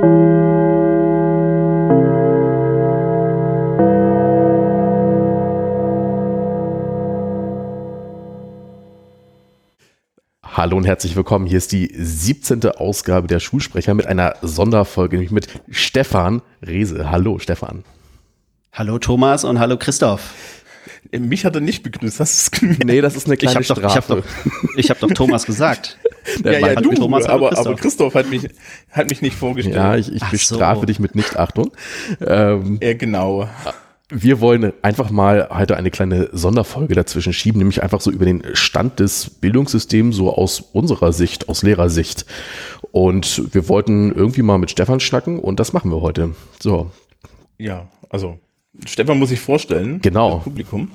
Hallo und herzlich willkommen. Hier ist die 17. Ausgabe der Schulsprecher mit einer Sonderfolge, nämlich mit Stefan Rehse. Hallo, Stefan. Hallo, Thomas und hallo, Christoph. Mich hat er nicht begrüßt. Das ist, nee, das ist eine kleine ich hab Strafe. Doch, ich habe doch, hab doch, Thomas gesagt. Ja, ja, du, Thomas, aber, Christoph. aber Christoph hat mich, hat mich nicht vorgestellt. Ja, ich, ich bestrafe so. dich mit Nichtachtung. Ähm, ja, genau wir wollen einfach mal heute eine kleine Sonderfolge dazwischen schieben, nämlich einfach so über den Stand des Bildungssystems, so aus unserer Sicht, aus Lehrersicht. Und wir wollten irgendwie mal mit Stefan schnacken und das machen wir heute. So. Ja, also Stefan muss sich vorstellen. Genau. Publikum.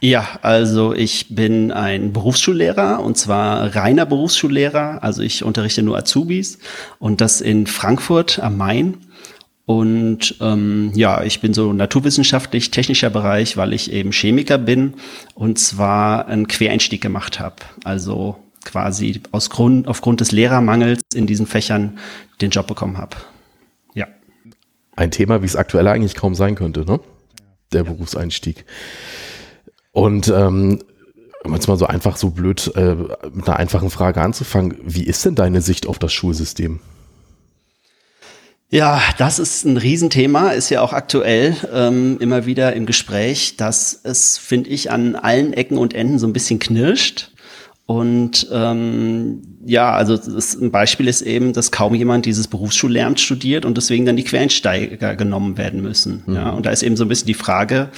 Ja, also ich bin ein Berufsschullehrer und zwar reiner Berufsschullehrer. Also ich unterrichte nur Azubis und das in Frankfurt am Main. Und ähm, ja, ich bin so naturwissenschaftlich technischer Bereich, weil ich eben Chemiker bin und zwar einen Quereinstieg gemacht habe. Also quasi aus Grund, aufgrund des Lehrermangels in diesen Fächern den Job bekommen habe. Ja. Ein Thema, wie es aktuell eigentlich kaum sein könnte, ne? Der ja. Berufseinstieg. Und ähm, um jetzt mal so einfach so blöd äh, mit einer einfachen Frage anzufangen, wie ist denn deine Sicht auf das Schulsystem? Ja, das ist ein Riesenthema, ist ja auch aktuell ähm, immer wieder im Gespräch, dass es, finde ich, an allen Ecken und Enden so ein bisschen knirscht. Und ähm, ja, also das, ein Beispiel ist eben, dass kaum jemand dieses Berufsschullehramt studiert und deswegen dann die Quereinsteiger genommen werden müssen. Mhm. Ja, und da ist eben so ein bisschen die Frage,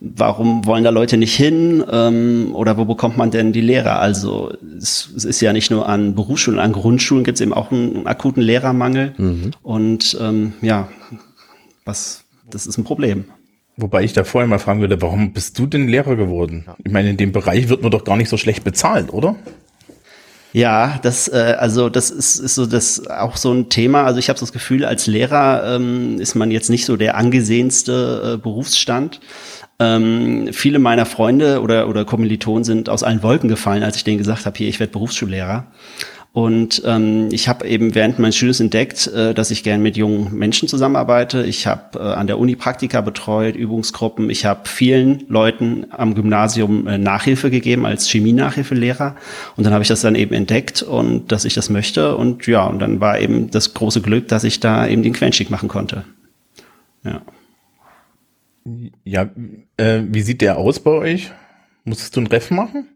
warum wollen da Leute nicht hin ähm, oder wo bekommt man denn die Lehrer? Also es, es ist ja nicht nur an Berufsschulen, an Grundschulen gibt es eben auch einen, einen akuten Lehrermangel. Mhm. Und ähm, ja, was das ist ein Problem. Wobei ich da vorher mal fragen würde, warum bist du denn Lehrer geworden? Ich meine, in dem Bereich wird man doch gar nicht so schlecht bezahlt, oder? Ja, das äh, also das ist, ist so das auch so ein Thema. Also ich habe so das Gefühl, als Lehrer ähm, ist man jetzt nicht so der angesehenste äh, Berufsstand. Ähm, viele meiner Freunde oder oder Kommilitonen sind aus allen Wolken gefallen, als ich denen gesagt habe, hier ich werde Berufsschullehrer. Und ähm, ich habe eben während meines Studiums entdeckt, äh, dass ich gern mit jungen Menschen zusammenarbeite. Ich habe äh, an der Uni Praktika betreut, Übungsgruppen. Ich habe vielen Leuten am Gymnasium äh, Nachhilfe gegeben als Chemie-Nachhilfelehrer. Und dann habe ich das dann eben entdeckt und dass ich das möchte. Und ja, und dann war eben das große Glück, dass ich da eben den Quentschick machen konnte. Ja. Ja, äh, wie sieht der aus bei euch? Musstest du ein Ref machen?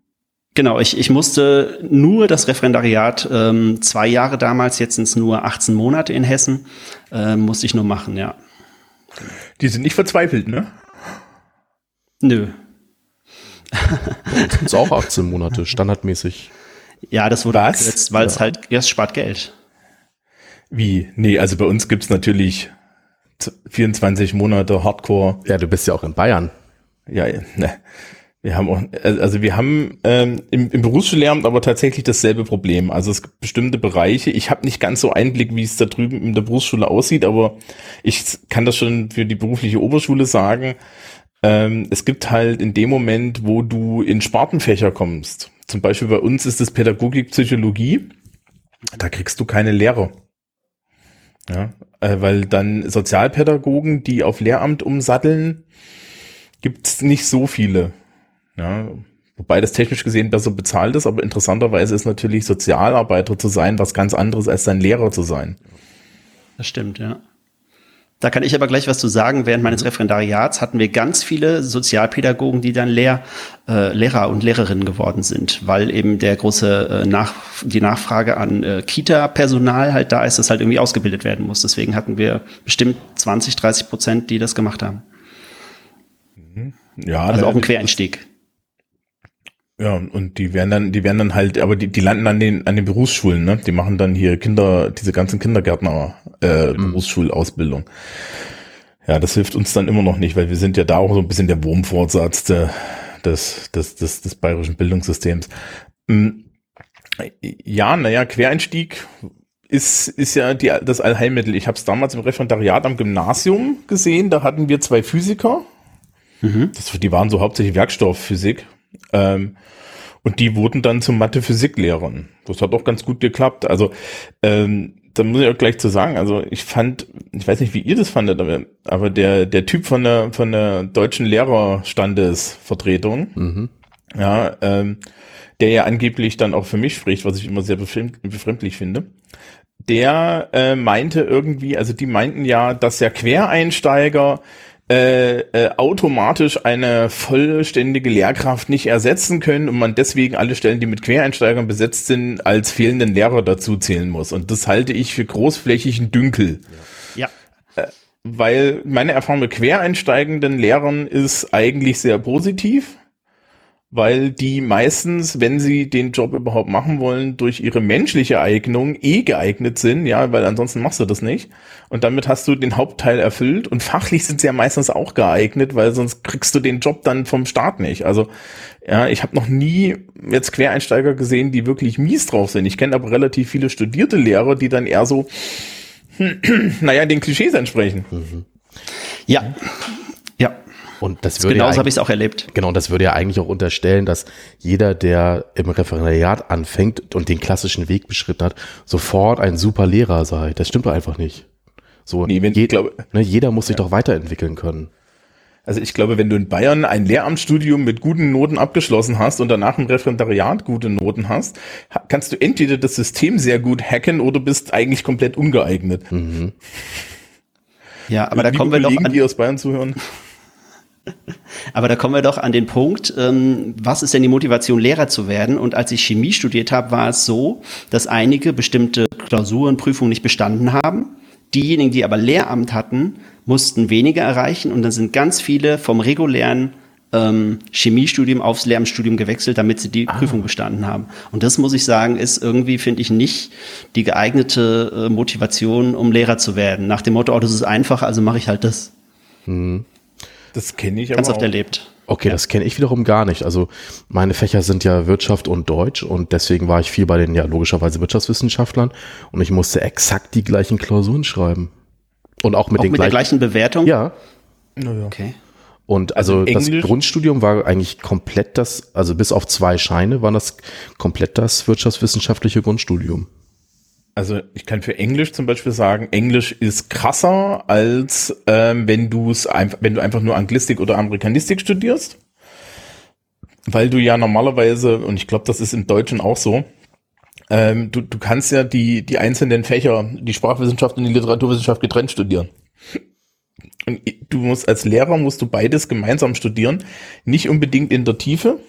Genau, ich, ich musste nur das Referendariat, ähm, zwei Jahre damals, jetzt sind es nur 18 Monate in Hessen, äh, musste ich nur machen, ja. Die sind nicht verzweifelt, ne? Nö. Das sind auch 18 Monate, standardmäßig. Ja, das wurde Was? jetzt, weil ja. es halt erst spart Geld. Wie? Nee, also bei uns gibt's natürlich 24 Monate Hardcore. Ja, du bist ja auch in Bayern. Ja, ne. Wir haben auch, also wir haben ähm, im, im Berufsschullehramt aber tatsächlich dasselbe Problem. Also es gibt bestimmte Bereiche. Ich habe nicht ganz so Einblick, wie es da drüben in der Berufsschule aussieht, aber ich kann das schon für die berufliche Oberschule sagen. Ähm, es gibt halt in dem Moment, wo du in Spartenfächer kommst, zum Beispiel bei uns ist es Pädagogik, Psychologie, da kriegst du keine Lehrer. Ja, äh, weil dann Sozialpädagogen, die auf Lehramt umsatteln, gibt's nicht so viele. Ja, wobei das technisch gesehen besser bezahlt ist, aber interessanterweise ist natürlich Sozialarbeiter zu sein was ganz anderes als sein Lehrer zu sein. Das stimmt, ja. Da kann ich aber gleich was zu sagen. Während meines Referendariats hatten wir ganz viele Sozialpädagogen, die dann Lehr, äh, Lehrer und Lehrerinnen geworden sind, weil eben der große äh, Nach die Nachfrage an äh, Kita-Personal halt da ist, das halt irgendwie ausgebildet werden muss. Deswegen hatten wir bestimmt 20, 30 Prozent, die das gemacht haben. Mhm. Ja, also auch ein Quereinstieg. Ja, und die werden dann, die werden dann halt, aber die, die landen an den, an den Berufsschulen, ne? Die machen dann hier Kinder, diese ganzen Kindergärtner, äh, mhm. Berufsschulausbildung. Ja, das hilft uns dann immer noch nicht, weil wir sind ja da auch so ein bisschen der Wurmfortsatz der, des, des, des, des bayerischen Bildungssystems. Hm, ja, naja, Quereinstieg ist, ist ja die, das Allheilmittel. Ich habe es damals im Referendariat am Gymnasium gesehen, da hatten wir zwei Physiker. Mhm. Das, die waren so hauptsächlich Werkstoffphysik ähm, und die wurden dann zum Mathe-Physik-Lehrern. Das hat auch ganz gut geklappt. Also ähm, da muss ich auch gleich zu sagen, also ich fand, ich weiß nicht, wie ihr das fandet, aber, aber der, der Typ von der, von der deutschen Lehrerstandesvertretung, mhm. ja, ähm, der ja angeblich dann auch für mich spricht, was ich immer sehr befremdlich finde, der äh, meinte irgendwie, also die meinten ja, dass ja Quereinsteiger äh, äh, automatisch eine vollständige Lehrkraft nicht ersetzen können und man deswegen alle Stellen, die mit Quereinsteigern besetzt sind, als fehlenden Lehrer dazu zählen muss. Und das halte ich für großflächigen Dünkel. Ja. Äh, weil meine Erfahrung mit quereinsteigenden Lehrern ist eigentlich sehr positiv weil die meistens, wenn sie den Job überhaupt machen wollen, durch ihre menschliche Eignung eh geeignet sind, ja, weil ansonsten machst du das nicht. Und damit hast du den Hauptteil erfüllt und fachlich sind sie ja meistens auch geeignet, weil sonst kriegst du den Job dann vom Start nicht. Also ja, ich habe noch nie jetzt Quereinsteiger gesehen, die wirklich mies drauf sind. Ich kenne aber relativ viele studierte Lehrer, die dann eher so, naja, den Klischees entsprechen. Mhm. Ja. Und das würde Genauso ja habe ich es auch erlebt. Genau, das würde ja eigentlich auch unterstellen, dass jeder, der im Referendariat anfängt und den klassischen Weg beschritten hat, sofort ein super Lehrer sei. Das stimmt doch einfach nicht. So, nee, wenn, je, glaub, ne, jeder muss sich ja. doch weiterentwickeln können. Also ich glaube, wenn du in Bayern ein Lehramtsstudium mit guten Noten abgeschlossen hast und danach im Referendariat gute Noten hast, kannst du entweder das System sehr gut hacken oder bist eigentlich komplett ungeeignet. Mhm. Ja, aber da kommen wir Kollegen, doch an, die aus Bayern zuhören. Aber da kommen wir doch an den Punkt, ähm, was ist denn die Motivation, Lehrer zu werden? Und als ich Chemie studiert habe, war es so, dass einige bestimmte Klausuren, Prüfungen nicht bestanden haben. Diejenigen, die aber Lehramt hatten, mussten weniger erreichen und dann sind ganz viele vom regulären ähm, Chemiestudium aufs Lehramtsstudium gewechselt, damit sie die ah. Prüfung bestanden haben. Und das muss ich sagen, ist irgendwie, finde ich, nicht die geeignete äh, Motivation, um Lehrer zu werden. Nach dem Motto, oh, das ist einfach, also mache ich halt das. Mhm. Das kenne ich aber Ganz oft auch. erlebt. Okay, ja. das kenne ich wiederum gar nicht. Also meine Fächer sind ja Wirtschaft und Deutsch und deswegen war ich viel bei den ja logischerweise Wirtschaftswissenschaftlern und ich musste exakt die gleichen Klausuren schreiben. Und auch mit, auch den mit gleichen, der gleichen Bewertung? Ja. Naja. Okay. Und also, also das Grundstudium war eigentlich komplett das, also bis auf zwei Scheine war das komplett das wirtschaftswissenschaftliche Grundstudium. Also ich kann für Englisch zum Beispiel sagen, Englisch ist krasser als ähm, wenn du es einfach, wenn du einfach nur Anglistik oder Amerikanistik studierst, weil du ja normalerweise und ich glaube, das ist im Deutschen auch so. Ähm, du, du kannst ja die die einzelnen Fächer, die Sprachwissenschaft und die Literaturwissenschaft getrennt studieren. Und du musst als Lehrer musst du beides gemeinsam studieren, nicht unbedingt in der Tiefe,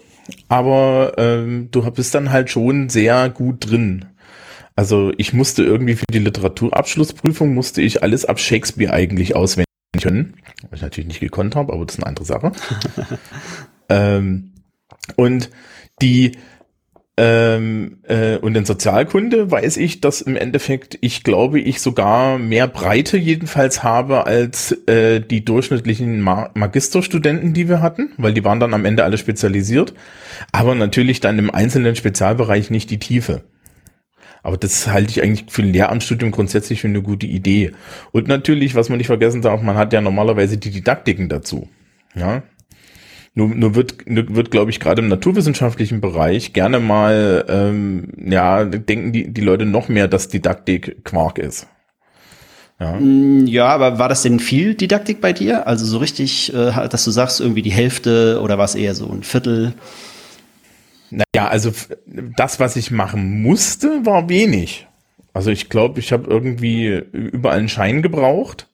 aber ähm, du bist dann halt schon sehr gut drin. Also ich musste irgendwie für die Literaturabschlussprüfung musste ich alles ab Shakespeare eigentlich auswendig können, was ich natürlich nicht gekonnt habe, aber das ist eine andere Sache. ähm, und die ähm, äh, und in Sozialkunde weiß ich, dass im Endeffekt ich glaube, ich sogar mehr Breite jedenfalls habe als äh, die durchschnittlichen Ma Magisterstudenten, die wir hatten, weil die waren dann am Ende alle spezialisiert, aber natürlich dann im einzelnen Spezialbereich nicht die Tiefe. Aber das halte ich eigentlich für ein Lehramtsstudium grundsätzlich für eine gute Idee. Und natürlich, was man nicht vergessen darf, man hat ja normalerweise die Didaktiken dazu. Ja. Nur, nur wird, wird glaube ich, gerade im naturwissenschaftlichen Bereich gerne mal, ähm, ja, denken die, die Leute noch mehr, dass Didaktik Quark ist. Ja. Mm, ja, aber war das denn viel Didaktik bei dir? Also so richtig, äh, dass du sagst, irgendwie die Hälfte oder war es eher so ein Viertel? Naja, also das, was ich machen musste, war wenig. Also ich glaube, ich habe irgendwie überall einen Schein gebraucht.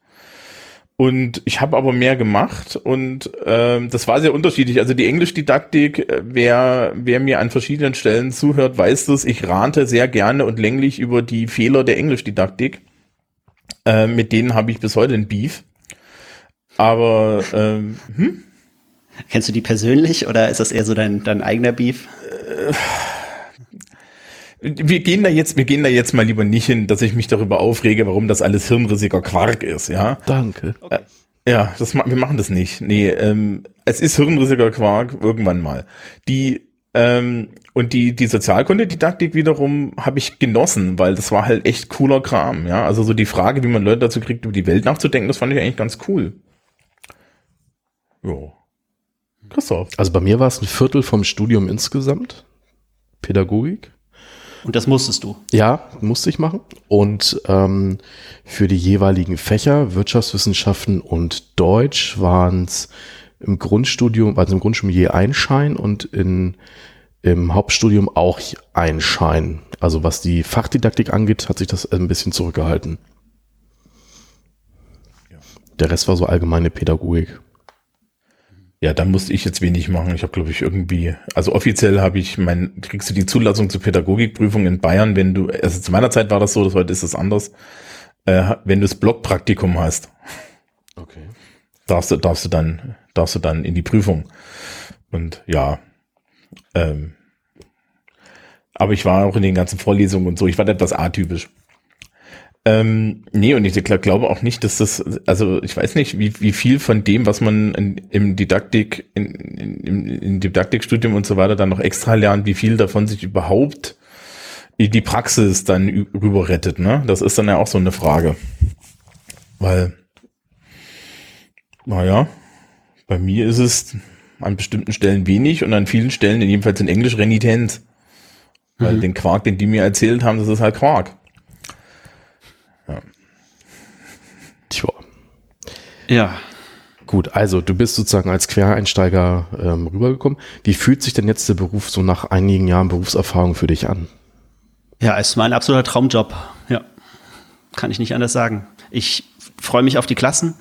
Und ich habe aber mehr gemacht und ähm, das war sehr unterschiedlich. Also die Englischdidaktik, äh, wer, wer mir an verschiedenen Stellen zuhört, weiß das. Ich rante sehr gerne und länglich über die Fehler der Englischdidaktik. Äh, mit denen habe ich bis heute ein Beef. Aber ähm, hm? Kennst du die persönlich oder ist das eher so dein, dein eigener Beef? Wir gehen da jetzt, wir gehen da jetzt mal lieber nicht hin, dass ich mich darüber aufrege, warum das alles hirnrissiger Quark ist, ja? Danke. Okay. Äh, ja, das, wir machen das nicht. Nee, ähm, es ist hirnrissiger Quark irgendwann mal. Die ähm, und die, die Sozialkundedidaktik wiederum habe ich genossen, weil das war halt echt cooler Kram, ja. Also so die Frage, wie man Leute dazu kriegt, über die Welt nachzudenken, das fand ich eigentlich ganz cool. Ja. Christoph. Also bei mir war es ein Viertel vom Studium insgesamt. Pädagogik. Und das musstest du? Ja, musste ich machen. Und ähm, für die jeweiligen Fächer, Wirtschaftswissenschaften und Deutsch, waren es im Grundstudium, also im Grundstudium je ein Schein und in, im Hauptstudium auch ein Schein. Also was die Fachdidaktik angeht, hat sich das ein bisschen zurückgehalten. Der Rest war so allgemeine Pädagogik. Ja, da musste ich jetzt wenig machen. Ich habe, glaube ich, irgendwie, also offiziell habe ich mein, kriegst du die Zulassung zur Pädagogikprüfung in Bayern, wenn du, also zu meiner Zeit war das so, das heute ist es anders, äh, wenn du das Blockpraktikum hast. Okay. Darfst du, darfst du dann, darfst du dann in die Prüfung. Und ja, ähm, aber ich war auch in den ganzen Vorlesungen und so, ich war etwas atypisch. Ähm, nee, und ich glaube auch nicht, dass das, also ich weiß nicht, wie, wie viel von dem, was man in, im Didaktik, in, in, im, Didaktikstudium und so weiter dann noch extra lernt, wie viel davon sich überhaupt in die Praxis dann rüber rettet, ne? Das ist dann ja auch so eine Frage. Weil, naja, bei mir ist es an bestimmten Stellen wenig und an vielen Stellen, jedenfalls in Englisch, Renitenz. Weil mhm. den Quark, den die mir erzählt haben, das ist halt Quark. Tja. Ja. Gut, also du bist sozusagen als Quereinsteiger ähm, rübergekommen. Wie fühlt sich denn jetzt der Beruf so nach einigen Jahren Berufserfahrung für dich an? Ja, es ist mein absoluter Traumjob. Ja, kann ich nicht anders sagen. Ich freue mich auf die Klassen.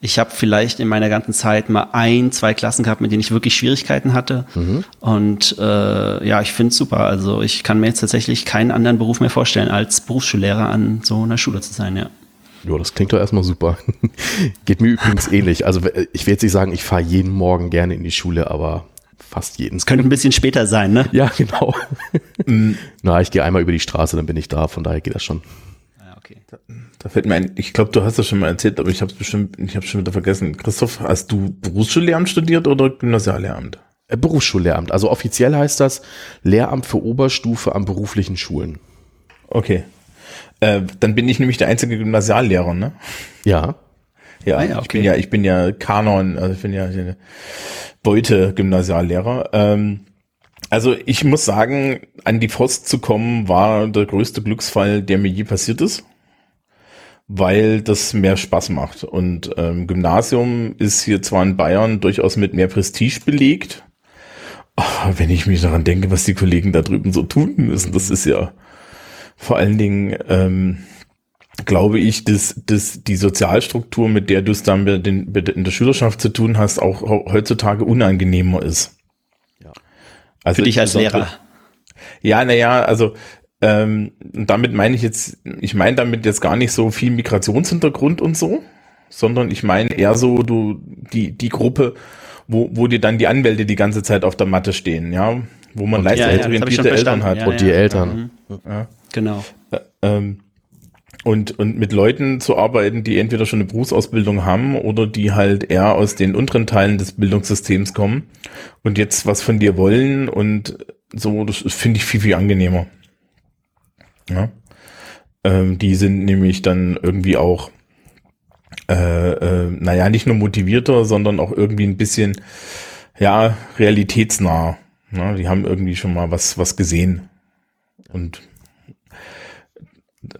Ich habe vielleicht in meiner ganzen Zeit mal ein, zwei Klassen gehabt, mit denen ich wirklich Schwierigkeiten hatte. Mhm. Und äh, ja, ich finde es super. Also ich kann mir jetzt tatsächlich keinen anderen Beruf mehr vorstellen, als Berufsschullehrer an so einer Schule zu sein, ja. Ja, das klingt doch erstmal super. Geht mir übrigens ähnlich. Also ich will jetzt nicht sagen, ich fahre jeden Morgen gerne in die Schule, aber fast jeden. Es könnte ein bisschen später sein, ne? Ja, genau. Mm. Na, ich gehe einmal über die Straße, dann bin ich da, von daher geht das schon. Ja, okay. Da, da fällt mir ein, ich glaube, du hast das schon mal erzählt, aber ich habe es bestimmt, ich habe schon wieder vergessen. Christoph, hast du Berufsschullehramt studiert oder Gymnasiallehramt? Äh, Berufsschullehramt. Also offiziell heißt das Lehramt für Oberstufe an beruflichen Schulen. Okay. Äh, dann bin ich nämlich der einzige Gymnasiallehrer, ne? Ja. Ja, ah, ja okay. ich bin ja, ich bin ja Kanon, also ich bin ja Beute Gymnasiallehrer. Ähm, also ich muss sagen, an die Post zu kommen war der größte Glücksfall, der mir je passiert ist, weil das mehr Spaß macht. Und ähm, Gymnasium ist hier zwar in Bayern durchaus mit mehr Prestige belegt, aber wenn ich mich daran denke, was die Kollegen da drüben so tun müssen, das ist ja vor allen Dingen ähm, glaube ich, dass, dass die Sozialstruktur, mit der du es dann mit den, mit in der Schülerschaft zu tun hast, auch heutzutage unangenehmer ist. Ja. Also Für dich als Lehrer. Ja, naja, also ähm, damit meine ich jetzt, ich meine damit jetzt gar nicht so viel Migrationshintergrund und so, sondern ich meine eher so du die die Gruppe, wo wo dir dann die Anwälte die ganze Zeit auf der Matte stehen, ja, wo man leistungsorientierte ja, ja, Eltern hat ja, und die Eltern. Mhm. Ja. Genau. Äh, ähm, und, und mit Leuten zu arbeiten, die entweder schon eine Berufsausbildung haben oder die halt eher aus den unteren Teilen des Bildungssystems kommen und jetzt was von dir wollen und so, das finde ich viel, viel angenehmer. Ja. Ähm, die sind nämlich dann irgendwie auch, äh, äh, naja, nicht nur motivierter, sondern auch irgendwie ein bisschen, ja, realitätsnah. Ja, die haben irgendwie schon mal was, was gesehen. Und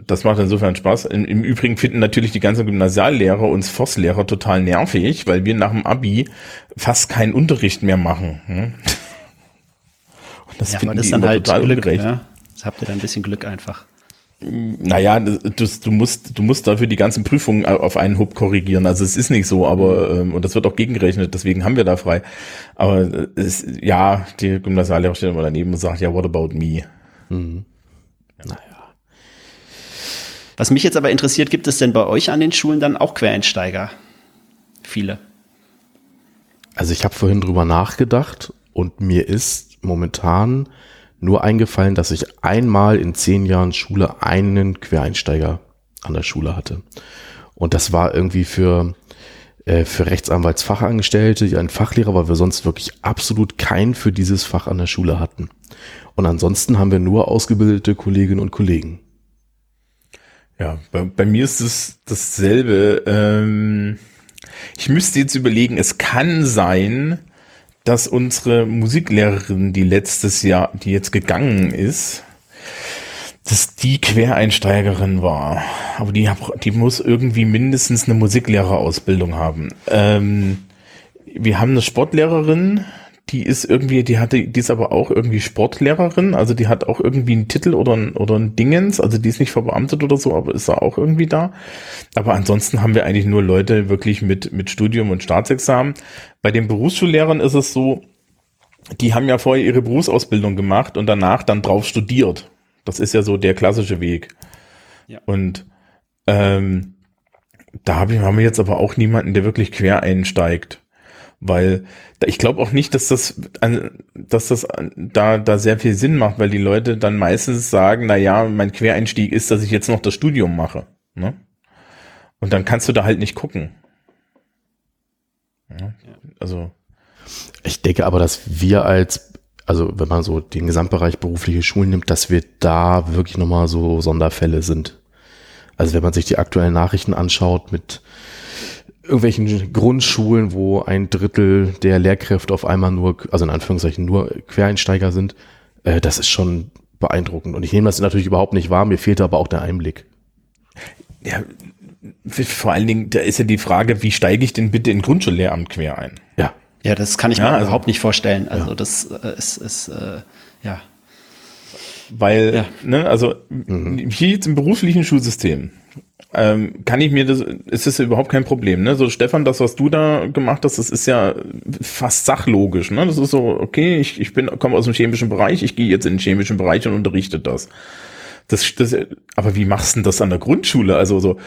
das macht insofern Spaß. Im, Im, Übrigen finden natürlich die ganzen Gymnasiallehrer uns Forst-Lehrer total nervig, weil wir nach dem Abi fast keinen Unterricht mehr machen. Hm? Und das ja, finden das die dann halt total Glück, ungerecht. Ja? Das habt ihr dann ein bisschen Glück einfach. Naja, du, du, musst, du musst dafür die ganzen Prüfungen auf einen Hub korrigieren. Also es ist nicht so, aber ähm, und das wird auch gegengerechnet, deswegen haben wir da frei. Aber es, ja, die Gymnasiallehrer stehen immer daneben und sagt, ja, what about me? Mhm. Naja. Was mich jetzt aber interessiert, gibt es denn bei euch an den Schulen dann auch Quereinsteiger? Viele. Also ich habe vorhin drüber nachgedacht und mir ist momentan nur eingefallen, dass ich einmal in zehn Jahren Schule einen Quereinsteiger an der Schule hatte. Und das war irgendwie für, äh, für Rechtsanwaltsfachangestellte, ein Fachlehrer, weil wir sonst wirklich absolut keinen für dieses Fach an der Schule hatten. Und ansonsten haben wir nur ausgebildete Kolleginnen und Kollegen. Ja, bei, bei mir ist es dasselbe. Ähm, ich müsste jetzt überlegen, es kann sein, dass unsere Musiklehrerin, die letztes Jahr, die jetzt gegangen ist, dass die Quereinsteigerin war. Aber die, die muss irgendwie mindestens eine Musiklehrerausbildung haben. Ähm, wir haben eine Sportlehrerin, die ist irgendwie, die hatte, die ist aber auch irgendwie Sportlehrerin, also die hat auch irgendwie einen Titel oder ein, oder ein Dingens, also die ist nicht verbeamtet oder so, aber ist da auch irgendwie da. Aber ansonsten haben wir eigentlich nur Leute wirklich mit, mit Studium und Staatsexamen. Bei den Berufsschullehrern ist es so, die haben ja vorher ihre Berufsausbildung gemacht und danach dann drauf studiert. Das ist ja so der klassische Weg. Ja. Und ähm, da hab ich, haben wir jetzt aber auch niemanden, der wirklich quer einsteigt. Weil ich glaube auch nicht, dass das, dass das da, da sehr viel Sinn macht, weil die Leute dann meistens sagen, na ja, mein Quereinstieg ist, dass ich jetzt noch das Studium mache. Ne? Und dann kannst du da halt nicht gucken. Ja, also. Ich denke aber, dass wir als, also wenn man so den Gesamtbereich berufliche Schulen nimmt, dass wir da wirklich nochmal so Sonderfälle sind. Also wenn man sich die aktuellen Nachrichten anschaut mit irgendwelchen Grundschulen, wo ein Drittel der Lehrkräfte auf einmal nur, also in Anführungszeichen nur Quereinsteiger sind, äh, das ist schon beeindruckend. Und ich nehme das natürlich überhaupt nicht wahr, mir fehlt aber auch der Einblick. Ja, vor allen Dingen, da ist ja die Frage, wie steige ich denn bitte in Grundschullehramt quer ein? Ja. Ja, das kann ich ja, mir also, überhaupt nicht vorstellen. Also ja. das äh, ist, ist äh, ja. Weil, ja. ne, also mhm. hier jetzt im beruflichen Schulsystem, ähm, kann ich mir das, ist das überhaupt kein Problem, ne? So, Stefan, das, was du da gemacht hast, das ist ja fast sachlogisch, ne? Das ist so, okay, ich, ich bin, komme aus dem chemischen Bereich, ich gehe jetzt in den chemischen Bereich und unterrichte das. Das, das, aber wie machst du denn das an der Grundschule? Also so,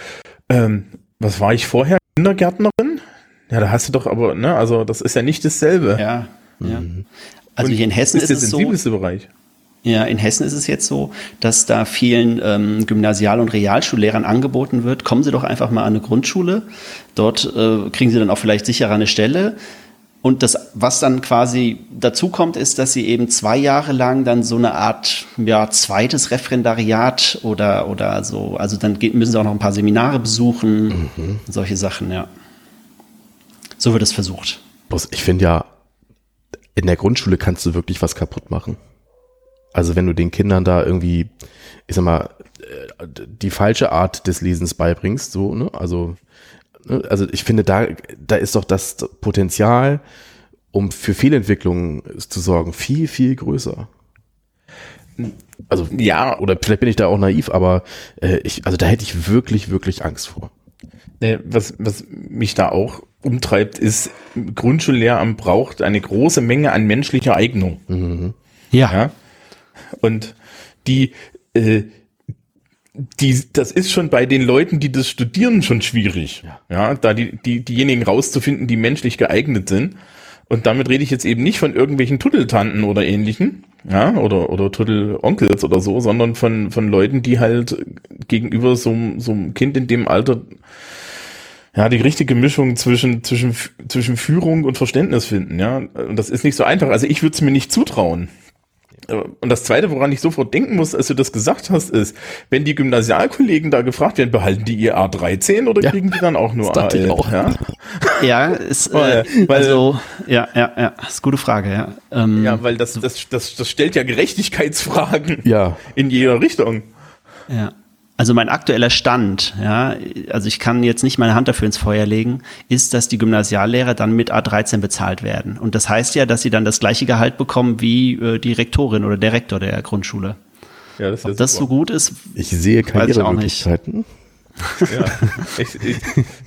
ähm, was war ich vorher? Kindergärtnerin? Ja, da hast du doch aber, ne, also das ist ja nicht dasselbe. Ja, ja. Mhm. Also hier in Hessen ist, ist es so. Bereich. Ja, in Hessen ist es jetzt so, dass da vielen ähm, Gymnasial- und Realschullehrern angeboten wird, kommen Sie doch einfach mal an eine Grundschule. Dort äh, kriegen Sie dann auch vielleicht sicherer eine Stelle. Und das, was dann quasi dazu kommt, ist, dass Sie eben zwei Jahre lang dann so eine Art ja, zweites Referendariat oder, oder so, also dann müssen Sie auch noch ein paar Seminare besuchen, mhm. solche Sachen, ja. So wird es versucht. Ich finde ja, in der Grundschule kannst du wirklich was kaputt machen. Also wenn du den Kindern da irgendwie, ich sag mal, äh, die falsche Art des Lesens beibringst, so, ne? Also, ne? also ich finde, da, da ist doch das Potenzial, um für Fehlentwicklungen zu sorgen, viel, viel größer. Also ja, oder vielleicht bin ich da auch naiv, aber äh, ich, also da hätte ich wirklich, wirklich Angst vor. Was, was mich da auch umtreibt, ist, Grundschullehramt braucht eine große Menge an menschlicher Eignung. Mhm. Ja. ja. Und die, äh, die, das ist schon bei den Leuten, die das studieren, schon schwierig. Ja, ja da die, die, diejenigen rauszufinden, die menschlich geeignet sind. Und damit rede ich jetzt eben nicht von irgendwelchen Tuddeltanten oder ähnlichen, ja, oder, oder Tuddelonkels oder so, sondern von, von Leuten, die halt gegenüber so, so einem Kind in dem Alter, ja, die richtige Mischung zwischen, zwischen, zwischen Führung und Verständnis finden, ja. Und das ist nicht so einfach. Also ich würde es mir nicht zutrauen. Und das Zweite, woran ich sofort denken muss, als du das gesagt hast, ist, wenn die Gymnasialkollegen da gefragt werden, behalten die ihr A13 oder ja, kriegen die dann auch nur A11? Auch. Ja, ja ist, äh, weil, also, ja, ja, ja, ist eine gute Frage, ja. Ähm, ja, weil das, das, das, das stellt ja Gerechtigkeitsfragen ja. in jeder Richtung. Ja. Also mein aktueller Stand, ja, also ich kann jetzt nicht meine Hand dafür ins Feuer legen, ist, dass die Gymnasiallehrer dann mit A13 bezahlt werden. Und das heißt ja, dass sie dann das gleiche Gehalt bekommen wie äh, die Rektorin oder der Rektor der Grundschule. Ja, das Ob das super. so gut ist, ich sehe Karrieremöglichkeiten. ja, ich, ich,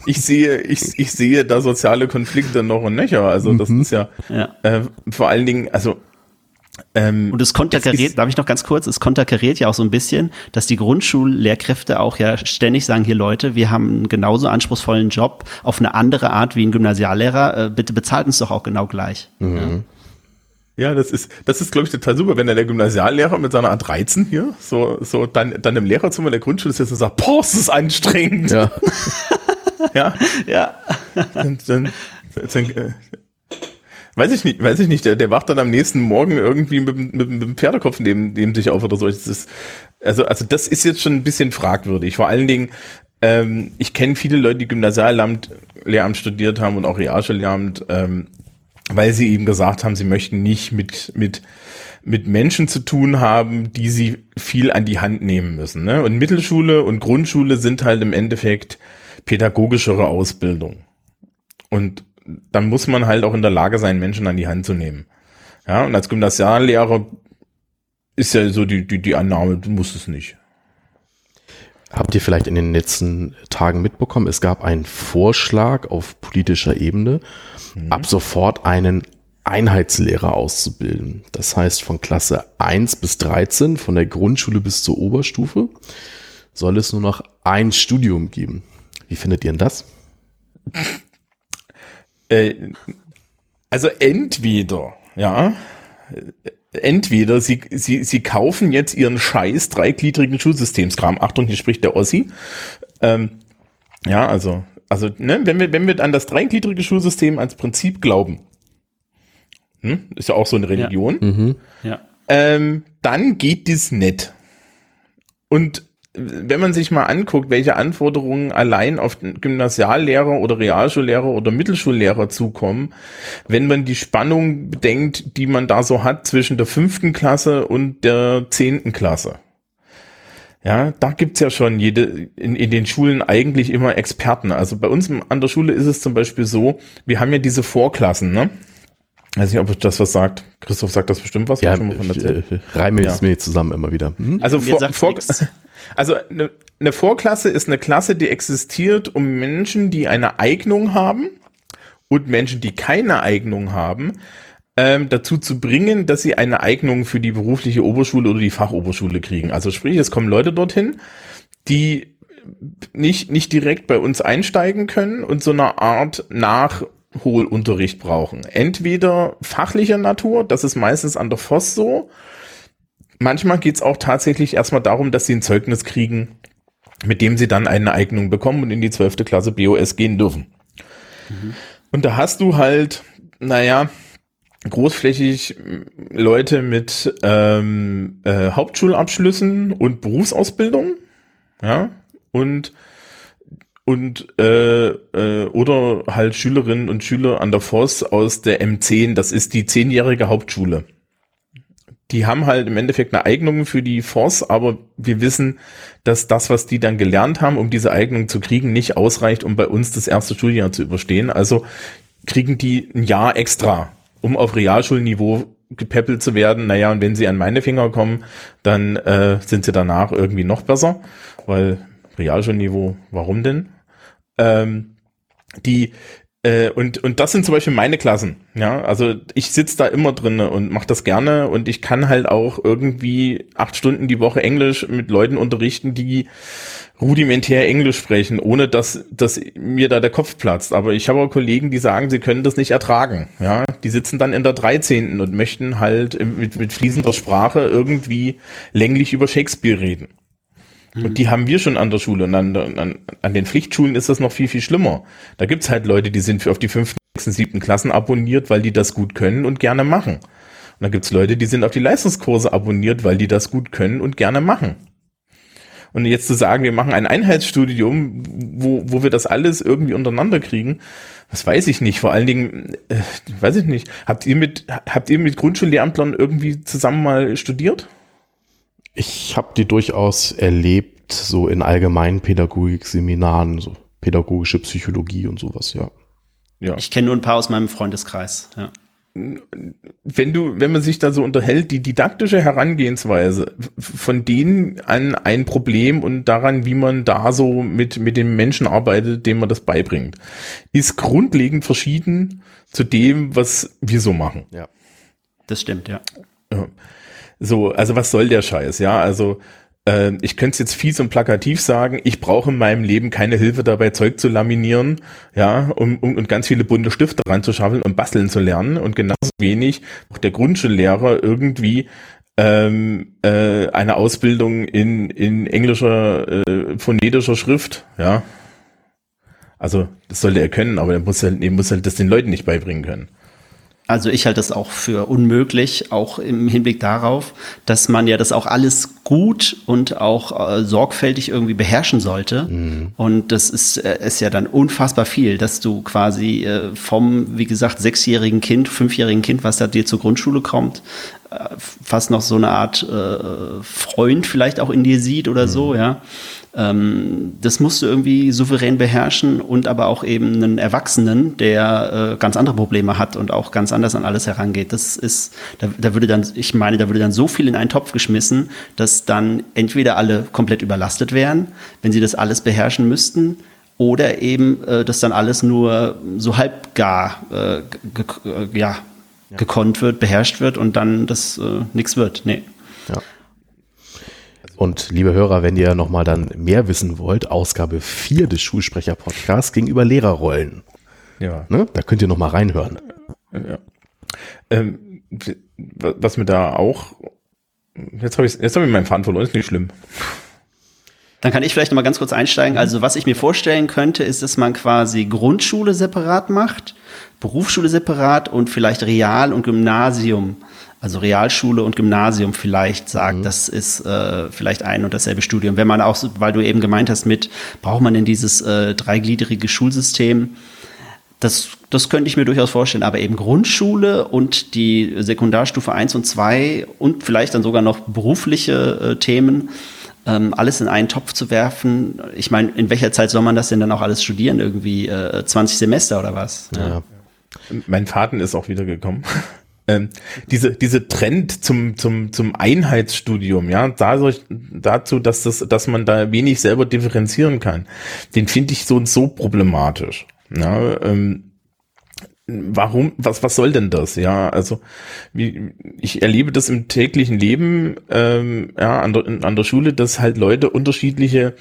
ich, sehe, ich, ich sehe da soziale Konflikte noch und nöcher. Also das mhm. ist ja, ja. Äh, vor allen Dingen, also ähm, und es konterkariert, darf ich noch ganz kurz, es konterkariert ja auch so ein bisschen, dass die Grundschullehrkräfte auch ja ständig sagen, hier Leute, wir haben einen genauso anspruchsvollen Job auf eine andere Art wie ein Gymnasiallehrer, äh, bitte bezahlt uns doch auch genau gleich. Mhm. Ja. ja. das ist, das ist, glaube ich, total super, wenn dann der Gymnasiallehrer mit seiner A13 hier, so, so dann, dann im Lehrerzimmer der Grundschule sitzt und sagt, boah, ist das anstrengend. Ja. ja. ja. Dann, dann, dann, äh, Weiß ich nicht, weiß ich nicht. Der, der wacht dann am nächsten Morgen irgendwie mit, mit, mit dem Pferdekopf neben, neben sich auf oder so. Das ist, also, also das ist jetzt schon ein bisschen fragwürdig. Vor allen Dingen, ähm, ich kenne viele Leute, die Gymnasiallehramt Lehramt studiert haben und auch Realschullehramt. Ähm, weil sie eben gesagt haben, sie möchten nicht mit, mit, mit Menschen zu tun haben, die sie viel an die Hand nehmen müssen. Ne? Und Mittelschule und Grundschule sind halt im Endeffekt pädagogischere Ausbildung. Und dann muss man halt auch in der Lage sein, Menschen an die Hand zu nehmen. Ja, und als Gymnasiallehrer ist ja so die, die, die Annahme, du musst es nicht. Habt ihr vielleicht in den letzten Tagen mitbekommen, es gab einen Vorschlag auf politischer Ebene, mhm. ab sofort einen Einheitslehrer auszubilden. Das heißt, von Klasse 1 bis 13, von der Grundschule bis zur Oberstufe, soll es nur noch ein Studium geben. Wie findet ihr denn das? Äh, also entweder, ja, entweder sie, sie, sie kaufen jetzt ihren scheiß dreigliedrigen Schulsystemskram. Achtung, hier spricht der Ossi. Ähm, ja, also, also, ne, wenn wir, wenn wir an das dreigliedrige Schulsystem als Prinzip glauben, hm, ist ja auch so eine Religion, ja. Mhm. ja. Ähm, dann geht das nicht. Und wenn man sich mal anguckt, welche Anforderungen allein auf Gymnasiallehrer oder Realschullehrer oder Mittelschullehrer zukommen, wenn man die Spannung bedenkt, die man da so hat zwischen der fünften Klasse und der zehnten Klasse. Ja, da gibt's ja schon jede, in, in den Schulen eigentlich immer Experten. Also bei uns an der Schule ist es zum Beispiel so, wir haben ja diese Vorklassen, ne? weiß nicht, ob das was sagt. Christoph sagt das bestimmt was. Ja, ich, äh, reime ja. es mir zusammen immer wieder. Hm? Also vor, vor, also eine, eine Vorklasse ist eine Klasse, die existiert, um Menschen, die eine Eignung haben und Menschen, die keine Eignung haben, ähm, dazu zu bringen, dass sie eine Eignung für die berufliche Oberschule oder die Fachoberschule kriegen. Also sprich, es kommen Leute dorthin, die nicht, nicht direkt bei uns einsteigen können und so eine Art Nachholunterricht brauchen. Entweder fachlicher Natur, das ist meistens an der FOS so, manchmal geht es auch tatsächlich erstmal darum, dass sie ein Zeugnis kriegen, mit dem sie dann eine Eignung bekommen und in die zwölfte Klasse BOS gehen dürfen. Mhm. Und da hast du halt, naja, großflächig Leute mit ähm, äh, Hauptschulabschlüssen und Berufsausbildung, ja, und und äh, äh, oder halt Schülerinnen und Schüler an der FOS aus der M10, das ist die zehnjährige Hauptschule die haben halt im Endeffekt eine Eignung für die Force, aber wir wissen, dass das, was die dann gelernt haben, um diese Eignung zu kriegen, nicht ausreicht, um bei uns das erste Schuljahr zu überstehen. Also kriegen die ein Jahr extra, um auf Realschulniveau gepäppelt zu werden. Naja, und wenn sie an meine Finger kommen, dann äh, sind sie danach irgendwie noch besser, weil Realschulniveau, warum denn? Ähm, die äh, und, und das sind zum Beispiel meine Klassen. Ja, also ich sitze da immer drin und mache das gerne und ich kann halt auch irgendwie acht Stunden die Woche Englisch mit Leuten unterrichten, die rudimentär Englisch sprechen, ohne dass, dass mir da der Kopf platzt. Aber ich habe auch Kollegen, die sagen, sie können das nicht ertragen. Ja, die sitzen dann in der 13. und möchten halt mit, mit fließender Sprache irgendwie länglich über Shakespeare reden. Und mhm. die haben wir schon an der Schule. Und an, an, an den Pflichtschulen ist das noch viel, viel schlimmer. Da gibt's halt Leute, die sind auf die fünften, sechsten, siebten Klassen abonniert, weil die das gut können und gerne machen. Und dann gibt's Leute, die sind auf die Leistungskurse abonniert, weil die das gut können und gerne machen. Und jetzt zu sagen, wir machen ein Einheitsstudium, wo, wo wir das alles irgendwie untereinander kriegen, das weiß ich nicht. Vor allen Dingen, äh, weiß ich nicht. Habt ihr mit, habt ihr mit Grundschullehramtlern irgendwie zusammen mal studiert? Ich habe die durchaus erlebt, so in allgemeinen Pädagogik-Seminaren, so pädagogische Psychologie und sowas, ja. Ja. Ich kenne nur ein paar aus meinem Freundeskreis, ja. Wenn du, wenn man sich da so unterhält, die didaktische Herangehensweise von denen an ein Problem und daran, wie man da so mit, mit dem Menschen arbeitet, dem man das beibringt, ist grundlegend verschieden zu dem, was wir so machen. Ja. Das stimmt, ja. ja. So, also was soll der Scheiß, ja? Also äh, ich könnte es jetzt fies und plakativ sagen, ich brauche in meinem Leben keine Hilfe dabei, Zeug zu laminieren, ja, um, um und ganz viele bunte Stifte ranzuschaffen und basteln zu lernen. Und genauso wenig auch der Grundschullehrer irgendwie ähm, äh, eine Ausbildung in, in englischer, äh, phonetischer Schrift, ja. Also, das sollte er können, aber er muss halt, er muss halt das den Leuten nicht beibringen können. Also ich halte das auch für unmöglich, auch im Hinblick darauf, dass man ja das auch alles gut und auch äh, sorgfältig irgendwie beherrschen sollte. Mhm. Und das ist, äh, ist ja dann unfassbar viel, dass du quasi äh, vom, wie gesagt, sechsjährigen Kind, fünfjährigen Kind, was da dir zur Grundschule kommt, äh, fast noch so eine Art äh, Freund vielleicht auch in dir sieht oder mhm. so, ja. Ähm, das musst du irgendwie souverän beherrschen und aber auch eben einen Erwachsenen, der äh, ganz andere Probleme hat und auch ganz anders an alles herangeht. Das ist, da, da würde dann, ich meine, da würde dann so viel in einen Topf geschmissen, dass dann entweder alle komplett überlastet wären, wenn sie das alles beherrschen müssten, oder eben, äh, dass dann alles nur so halbgar äh, ge ja, gekonnt wird, beherrscht wird und dann das äh, nichts wird. Nee. Und liebe Hörer, wenn ihr nochmal dann mehr wissen wollt, Ausgabe 4 des Schulsprecher-Podcasts gegenüber Lehrerrollen. Ja. Ne? Da könnt ihr nochmal reinhören. Ja. Ähm, was mir da auch, jetzt habe ich, jetzt habe ich meinen Faden verloren, ist nicht schlimm. Dann kann ich vielleicht noch mal ganz kurz einsteigen. Also was ich mir vorstellen könnte, ist, dass man quasi Grundschule separat macht, Berufsschule separat und vielleicht Real- und Gymnasium also Realschule und Gymnasium vielleicht sagt, mhm. das ist äh, vielleicht ein und dasselbe Studium. Wenn man auch, weil du eben gemeint hast, mit braucht man denn dieses äh, dreigliedrige Schulsystem? Das, das könnte ich mir durchaus vorstellen, aber eben Grundschule und die Sekundarstufe 1 und 2 und vielleicht dann sogar noch berufliche äh, Themen, ähm, alles in einen Topf zu werfen. Ich meine, in welcher Zeit soll man das denn dann auch alles studieren? Irgendwie äh, 20 Semester oder was? Ja. Mein Vater ist auch wieder gekommen ähm, diese, diese Trend zum, zum, zum Einheitsstudium, ja, dadurch, dazu, dass das, dass man da wenig selber differenzieren kann, den finde ich so und so problematisch. Ja, ähm, warum, was, was soll denn das? Ja, also wie, ich erlebe das im täglichen Leben, ähm, ja, an der, an der Schule, dass halt Leute unterschiedliche,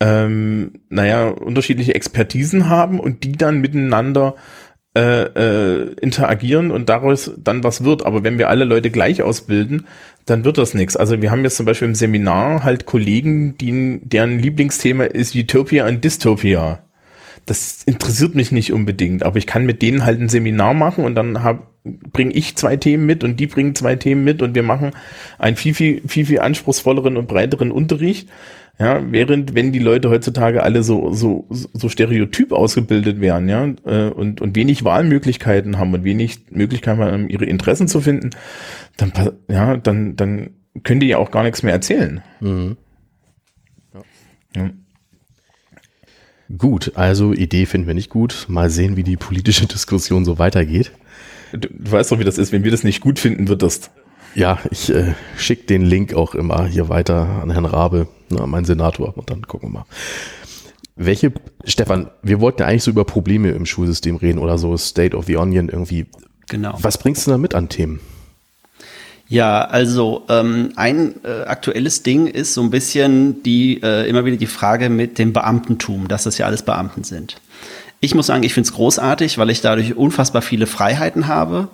ähm, naja, unterschiedliche Expertisen haben und die dann miteinander äh, äh, interagieren und daraus dann was wird. Aber wenn wir alle Leute gleich ausbilden, dann wird das nichts. Also wir haben jetzt zum Beispiel im Seminar halt Kollegen, die, deren Lieblingsthema ist Utopia und Dystopia. Das interessiert mich nicht unbedingt, aber ich kann mit denen halt ein Seminar machen und dann bringe ich zwei Themen mit und die bringen zwei Themen mit und wir machen einen viel, viel, viel, viel anspruchsvolleren und breiteren Unterricht. Ja, während wenn die Leute heutzutage alle so so so stereotyp ausgebildet wären, ja, äh, und und wenig Wahlmöglichkeiten haben und wenig Möglichkeiten haben, ihre Interessen zu finden, dann ja, dann dann können die ja auch gar nichts mehr erzählen. Mhm. Ja. Ja. Gut, also Idee finden wir nicht gut. Mal sehen, wie die politische Diskussion so weitergeht. Du, du weißt doch, wie das ist. Wenn wir das nicht gut finden, wird das ja, ich äh, schicke den Link auch immer hier weiter an Herrn Rabe, na, mein Senator, und dann gucken wir mal. Welche, Stefan, wir wollten ja eigentlich so über Probleme im Schulsystem reden oder so State of the Onion irgendwie. Genau. Was bringst du da mit an Themen? Ja, also ähm, ein äh, aktuelles Ding ist so ein bisschen die äh, immer wieder die Frage mit dem Beamtentum, dass das ja alles Beamten sind. Ich muss sagen, ich finde es großartig, weil ich dadurch unfassbar viele Freiheiten habe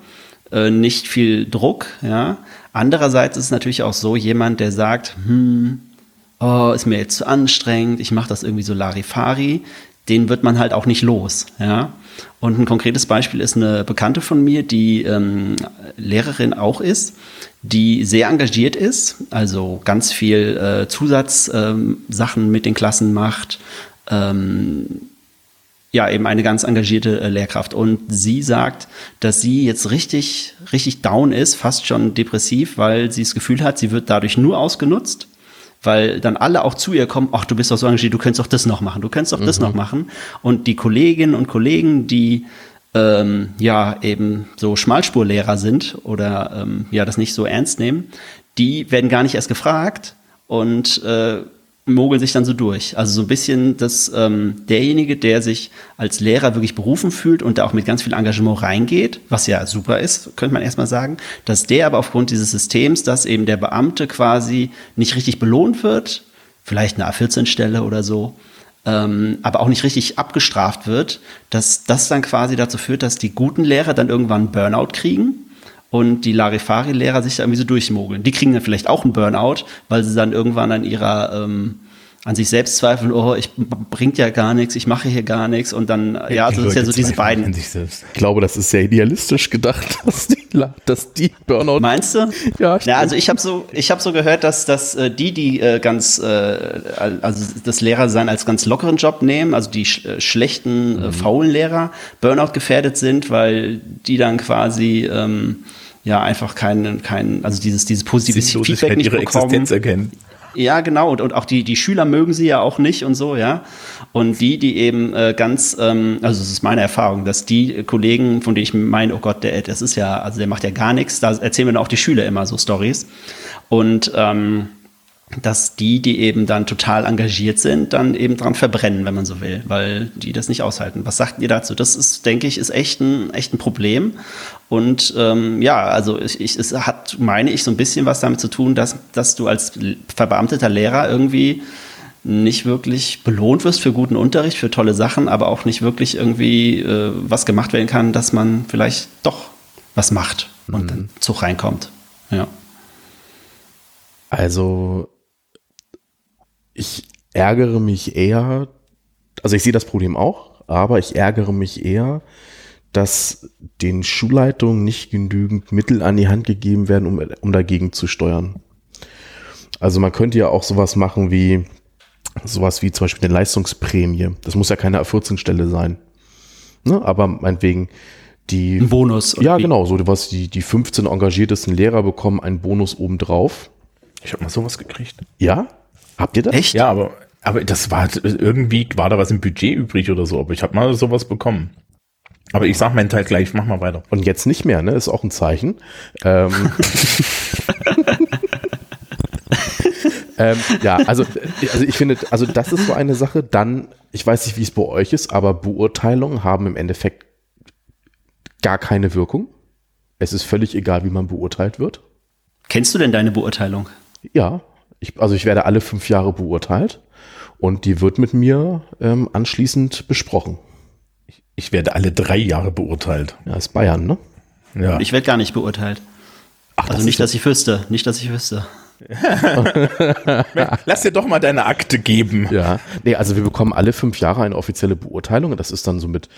äh, nicht viel Druck. Ja. Andererseits ist es natürlich auch so, jemand, der sagt, hm, oh, ist mir jetzt zu anstrengend, ich mache das irgendwie so Larifari, den wird man halt auch nicht los. Ja. Und ein konkretes Beispiel ist eine Bekannte von mir, die ähm, Lehrerin auch ist, die sehr engagiert ist, also ganz viel äh, Zusatzsachen ähm, mit den Klassen macht, ähm, ja eben eine ganz engagierte äh, Lehrkraft. Und sie sagt, dass sie jetzt richtig, richtig down ist, fast schon depressiv, weil sie das Gefühl hat, sie wird dadurch nur ausgenutzt weil dann alle auch zu ihr kommen, ach, du bist doch so engagiert, du könntest doch das noch machen, du könntest doch mhm. das noch machen. Und die Kolleginnen und Kollegen, die ähm, ja eben so Schmalspurlehrer sind oder ähm, ja das nicht so ernst nehmen, die werden gar nicht erst gefragt und äh, mogeln sich dann so durch. Also so ein bisschen dass ähm, derjenige, der sich als Lehrer wirklich berufen fühlt und da auch mit ganz viel Engagement reingeht, was ja super ist, könnte man erstmal sagen, dass der aber aufgrund dieses Systems, dass eben der Beamte quasi nicht richtig belohnt wird, vielleicht eine A14-Stelle oder so, ähm, aber auch nicht richtig abgestraft wird, dass das dann quasi dazu führt, dass die guten Lehrer dann irgendwann Burnout kriegen und die Larifari-Lehrer sich da irgendwie so durchmogeln. Die kriegen dann vielleicht auch einen Burnout, weil sie dann irgendwann an ihrer, ähm, an sich selbst zweifeln, oh, ich bringt ja gar nichts, ich mache hier gar nichts und dann, ja, also das ist ja so diese beiden. Ich glaube, das ist sehr idealistisch gedacht, dass die, dass die Burnout. Meinst du? Ja, ja also ich habe so, ich habe so gehört, dass, dass äh, die, die äh, ganz, äh, also das Lehrersein als ganz lockeren Job nehmen, also die sch schlechten, mhm. faulen Lehrer, Burnout gefährdet sind, weil die dann quasi ähm, ja einfach keinen, kein, also dieses, dieses positive Feedback nicht ihre bekommen. Existenz erkennen. Ja, genau. Und, und auch die, die Schüler mögen sie ja auch nicht und so, ja. Und die, die eben äh, ganz, ähm, also das ist meine Erfahrung, dass die Kollegen, von denen ich meine, oh Gott, der, das ist ja, also der macht ja gar nichts, da erzählen mir dann auch die Schüler immer so Stories. Und ähm, dass die, die eben dann total engagiert sind, dann eben dran verbrennen, wenn man so will, weil die das nicht aushalten. Was sagt ihr dazu? Das ist, denke ich, ist echt ein, echt ein Problem. Und ähm, ja, also ich, ich, es hat, meine ich, so ein bisschen was damit zu tun, dass, dass du als verbeamteter Lehrer irgendwie nicht wirklich belohnt wirst für guten Unterricht, für tolle Sachen, aber auch nicht wirklich irgendwie äh, was gemacht werden kann, dass man vielleicht doch was macht und mhm. dann Zug reinkommt. Ja. Also ich ärgere mich eher, also ich sehe das Problem auch, aber ich ärgere mich eher, dass den Schulleitungen nicht genügend Mittel an die Hand gegeben werden, um, um dagegen zu steuern. Also man könnte ja auch sowas machen wie sowas wie zum Beispiel eine Leistungsprämie. Das muss ja keine A14-Stelle sein. Ne? Aber meinetwegen die. Ein Bonus. Ja, wie? genau. So was die, die 15 engagiertesten Lehrer bekommen einen Bonus obendrauf. Ich habe mal sowas gekriegt. Ja? Habt ihr das? Echt? Ja, aber, aber das war irgendwie, war da was im Budget übrig oder so, aber ich habe mal sowas bekommen. Aber ich sag meinen Teil gleich, mach mal weiter. Und jetzt nicht mehr, ne? Ist auch ein Zeichen. Ähm, ähm, ja, also, also ich finde, also das ist so eine Sache. Dann, ich weiß nicht, wie es bei euch ist, aber Beurteilungen haben im Endeffekt gar keine Wirkung. Es ist völlig egal, wie man beurteilt wird. Kennst du denn deine Beurteilung? Ja, ich, also ich werde alle fünf Jahre beurteilt und die wird mit mir ähm, anschließend besprochen. Ich, ich, werde alle drei Jahre beurteilt. Ja, ist Bayern, ne? Ja. Ich werde gar nicht beurteilt. Ach, also nicht, dass ich wüsste. Nicht, dass ich wüsste. Lass dir doch mal deine Akte geben. Ja, nee, also wir bekommen alle fünf Jahre eine offizielle Beurteilung. Das ist dann so mit,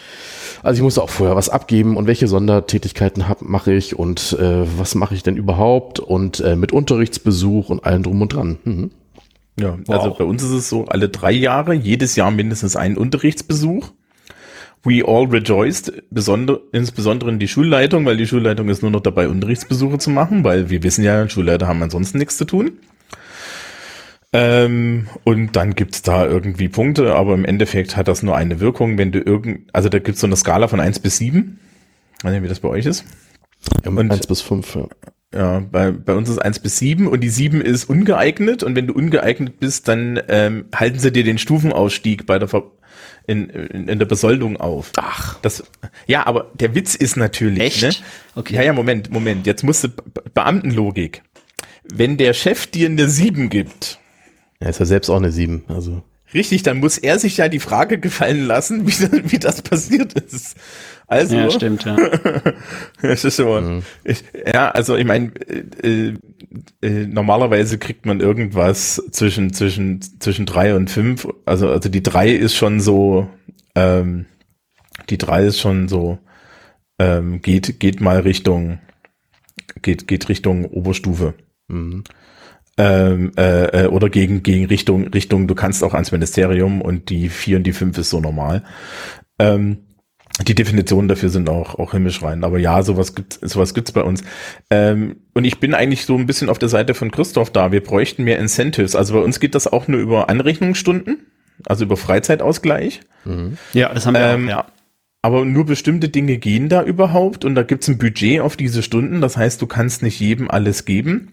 also ich muss auch vorher was abgeben und welche Sondertätigkeiten mache ich und äh, was mache ich denn überhaupt und äh, mit Unterrichtsbesuch und allem drum und dran. Mhm. Ja, also wow. also bei uns ist es so, alle drei Jahre, jedes Jahr mindestens einen Unterrichtsbesuch. We all rejoiced, besonder, insbesondere die Schulleitung, weil die Schulleitung ist nur noch dabei, Unterrichtsbesuche zu machen, weil wir wissen ja, Schulleiter haben ansonsten nichts zu tun. Ähm, und dann gibt's da irgendwie Punkte, aber im Endeffekt hat das nur eine Wirkung, wenn du irgend, also da gibt's so eine Skala von eins bis sieben. Weiß nicht, wie das bei euch ist. Ja, und, 1 bis fünf. ja. Ja, bei, bei uns ist eins bis sieben und die sieben ist ungeeignet und wenn du ungeeignet bist, dann ähm, halten sie dir den Stufenausstieg bei der Ver in, in, in der Besoldung auf. Ach. Das, ja, aber der Witz ist natürlich. Echt? Ne? Okay. Ja, ja, Moment, Moment. Jetzt musst du Beamtenlogik. Wenn der Chef dir eine sieben gibt. Ja, ist ja selbst auch eine sieben, also. Richtig, dann muss er sich ja die Frage gefallen lassen, wie, wie das passiert ist. Also, ja, stimmt, ja. das ist so, mhm. ich, ja, also ich meine, äh, äh, normalerweise kriegt man irgendwas zwischen zwischen zwischen drei und fünf. Also also die drei ist schon so, ähm, die drei ist schon so, ähm, geht geht mal Richtung, geht geht Richtung Oberstufe. Mhm. Ähm, äh, äh, oder gegen gegen Richtung Richtung. Du kannst auch ans Ministerium und die vier und die fünf ist so normal. Ähm, die Definitionen dafür sind auch, auch himmlisch rein. Aber ja, sowas gibt sowas gibt's bei uns. Ähm, und ich bin eigentlich so ein bisschen auf der Seite von Christoph da. Wir bräuchten mehr Incentives. Also bei uns geht das auch nur über Anrechnungsstunden, also über Freizeitausgleich. Mhm. Ja, das haben wir ähm, auch, ja. Aber nur bestimmte Dinge gehen da überhaupt und da gibt's ein Budget auf diese Stunden. Das heißt, du kannst nicht jedem alles geben.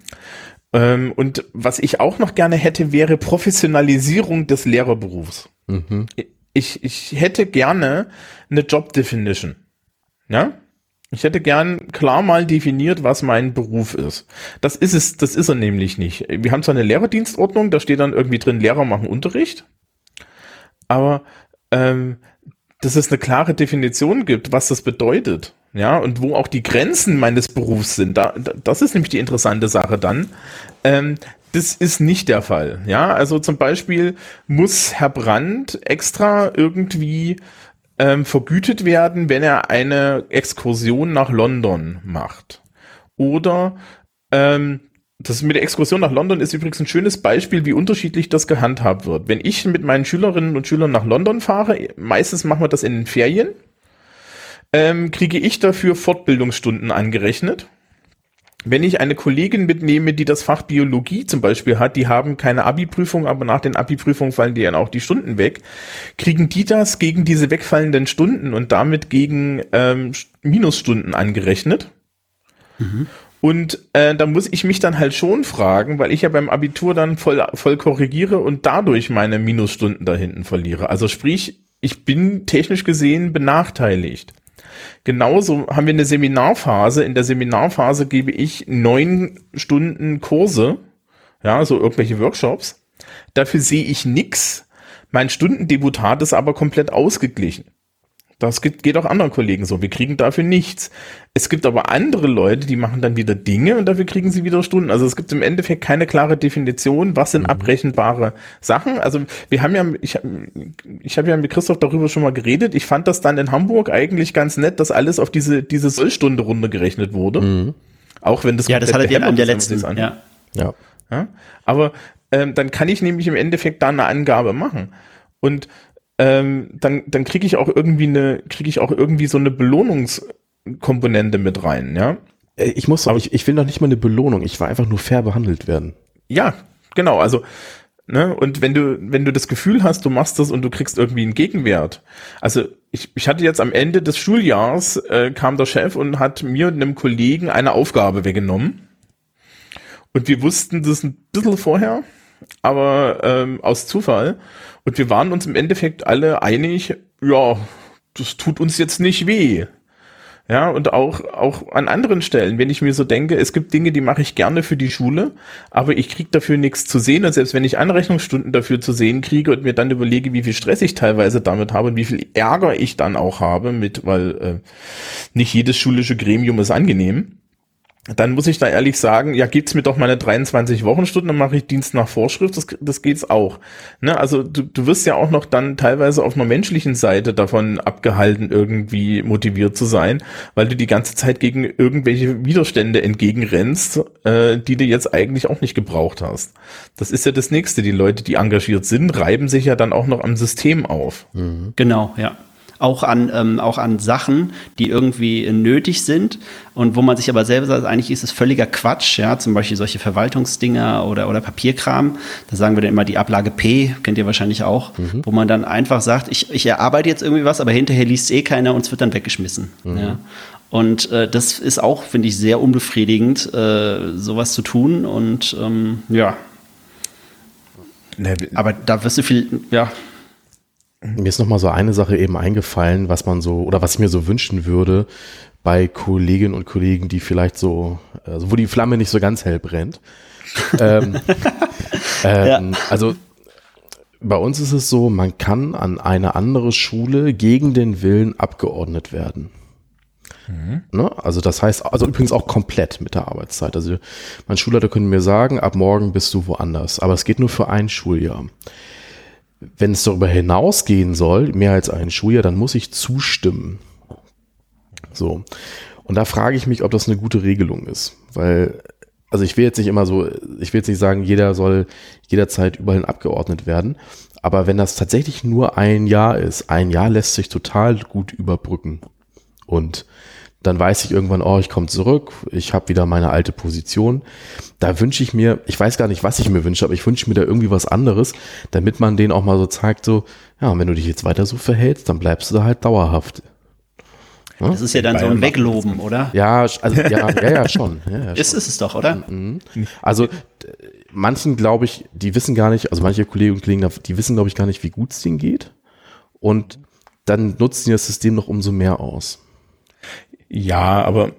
Ähm, und was ich auch noch gerne hätte, wäre Professionalisierung des Lehrerberufs. Mhm ich, ich hätte gerne eine Job Definition. Ja? Ich hätte gern klar mal definiert, was mein Beruf ist. Das ist es, das ist er nämlich nicht. Wir haben zwar eine Lehrerdienstordnung, da steht dann irgendwie drin, Lehrer machen Unterricht. Aber ähm, dass es eine klare Definition gibt, was das bedeutet, ja, und wo auch die Grenzen meines Berufs sind, da, das ist nämlich die interessante Sache dann. Ähm, das ist nicht der Fall. Ja, also zum Beispiel muss Herr Brandt extra irgendwie ähm, vergütet werden, wenn er eine Exkursion nach London macht. Oder ähm, das mit der Exkursion nach London ist übrigens ein schönes Beispiel, wie unterschiedlich das gehandhabt wird. Wenn ich mit meinen Schülerinnen und Schülern nach London fahre, meistens machen wir das in den Ferien, ähm, kriege ich dafür Fortbildungsstunden angerechnet. Wenn ich eine Kollegin mitnehme, die das Fach Biologie zum Beispiel hat, die haben keine Abi-Prüfung, aber nach den Abi-Prüfungen fallen die dann auch die Stunden weg, kriegen die das gegen diese wegfallenden Stunden und damit gegen ähm, Minusstunden angerechnet. Mhm. Und äh, da muss ich mich dann halt schon fragen, weil ich ja beim Abitur dann voll, voll korrigiere und dadurch meine Minusstunden da hinten verliere. Also sprich, ich bin technisch gesehen benachteiligt. Genauso haben wir eine Seminarphase. In der Seminarphase gebe ich neun Stunden Kurse, ja, so irgendwelche Workshops. Dafür sehe ich nix. Mein Stundendebutat ist aber komplett ausgeglichen. Das geht, geht auch anderen Kollegen so. Wir kriegen dafür nichts. Es gibt aber andere Leute, die machen dann wieder Dinge und dafür kriegen sie wieder Stunden. Also es gibt im Endeffekt keine klare Definition, was sind mhm. abrechenbare Sachen. Also wir haben ja, ich, ich habe ja mit Christoph darüber schon mal geredet. Ich fand das dann in Hamburg eigentlich ganz nett, dass alles auf diese, diese Sollstunde runtergerechnet wurde. Mhm. Auch wenn das Ja, das hattet ihr an der letzten, ja. ja. ja. Aber ähm, dann kann ich nämlich im Endeffekt da eine Angabe machen. Und ähm, dann, dann kriege ich auch irgendwie eine, kriege ich auch irgendwie so eine Belohnungskomponente mit rein, ja. Äh, ich muss sagen, ich, ich will noch nicht mal eine Belohnung, ich will einfach nur fair behandelt werden. Ja, genau, also, ne, und wenn du, wenn du das Gefühl hast, du machst das und du kriegst irgendwie einen Gegenwert. Also, ich, ich hatte jetzt am Ende des Schuljahrs, äh, kam der Chef und hat mir und einem Kollegen eine Aufgabe weggenommen. Und wir wussten das ein bisschen vorher, aber ähm, aus Zufall. Und wir waren uns im Endeffekt alle einig, ja, das tut uns jetzt nicht weh. Ja, und auch, auch an anderen Stellen, wenn ich mir so denke, es gibt Dinge, die mache ich gerne für die Schule, aber ich kriege dafür nichts zu sehen. Und selbst wenn ich Anrechnungsstunden dafür zu sehen kriege und mir dann überlege, wie viel Stress ich teilweise damit habe und wie viel Ärger ich dann auch habe mit, weil äh, nicht jedes schulische Gremium ist angenehm, dann muss ich da ehrlich sagen, ja, gibt's mir doch meine 23 Wochenstunden, dann mache ich Dienst nach Vorschrift, das, das geht's auch. Ne? Also du, du wirst ja auch noch dann teilweise auf einer menschlichen Seite davon abgehalten, irgendwie motiviert zu sein, weil du die ganze Zeit gegen irgendwelche Widerstände entgegenrennst, äh, die du jetzt eigentlich auch nicht gebraucht hast. Das ist ja das Nächste. Die Leute, die engagiert sind, reiben sich ja dann auch noch am System auf. Mhm. Genau, ja auch an, ähm, auch an Sachen, die irgendwie nötig sind und wo man sich aber selber sagt, eigentlich ist es völliger Quatsch, ja, zum Beispiel solche Verwaltungsdinger oder, oder Papierkram, da sagen wir dann immer die Ablage P, kennt ihr wahrscheinlich auch, mhm. wo man dann einfach sagt, ich, ich erarbeite jetzt irgendwie was, aber hinterher liest eh keiner und es wird dann weggeschmissen. Mhm. Ja. Und äh, das ist auch, finde ich, sehr unbefriedigend, äh, sowas zu tun und ähm, ja. Aber da wirst du viel, ja, mir ist noch mal so eine Sache eben eingefallen, was man so oder was ich mir so wünschen würde bei Kolleginnen und Kollegen, die vielleicht so, also wo die Flamme nicht so ganz hell brennt. ähm, ähm, ja. Also bei uns ist es so, man kann an eine andere Schule gegen den Willen abgeordnet werden. Mhm. Ne? Also das heißt, also übrigens auch komplett mit der Arbeitszeit. Also mein Schulleiter könnte mir sagen, ab morgen bist du woanders. Aber es geht nur für ein Schuljahr wenn es darüber hinausgehen soll, mehr als ein Schuljahr, dann muss ich zustimmen. So. Und da frage ich mich, ob das eine gute Regelung ist. Weil, also ich will jetzt nicht immer so, ich will jetzt nicht sagen, jeder soll jederzeit überall abgeordnet werden. Aber wenn das tatsächlich nur ein Jahr ist, ein Jahr lässt sich total gut überbrücken. Und dann weiß ich irgendwann, oh, ich komme zurück, ich habe wieder meine alte Position. Da wünsche ich mir, ich weiß gar nicht, was ich mir wünsche, aber ich wünsche mir da irgendwie was anderes, damit man denen auch mal so zeigt, so, ja, wenn du dich jetzt weiter so verhältst, dann bleibst du da halt dauerhaft. Ja? Das ist ja dann so ein Wegloben, oder? Ja, also ja, ja, ja schon. Ja, ja, ist, ist es doch, oder? Mhm. Also manchen glaube ich, die wissen gar nicht, also manche Kolleginnen und Kollegen, die wissen glaube ich gar nicht, wie gut es denen geht. Und dann nutzen die das System noch umso mehr aus. Ja, aber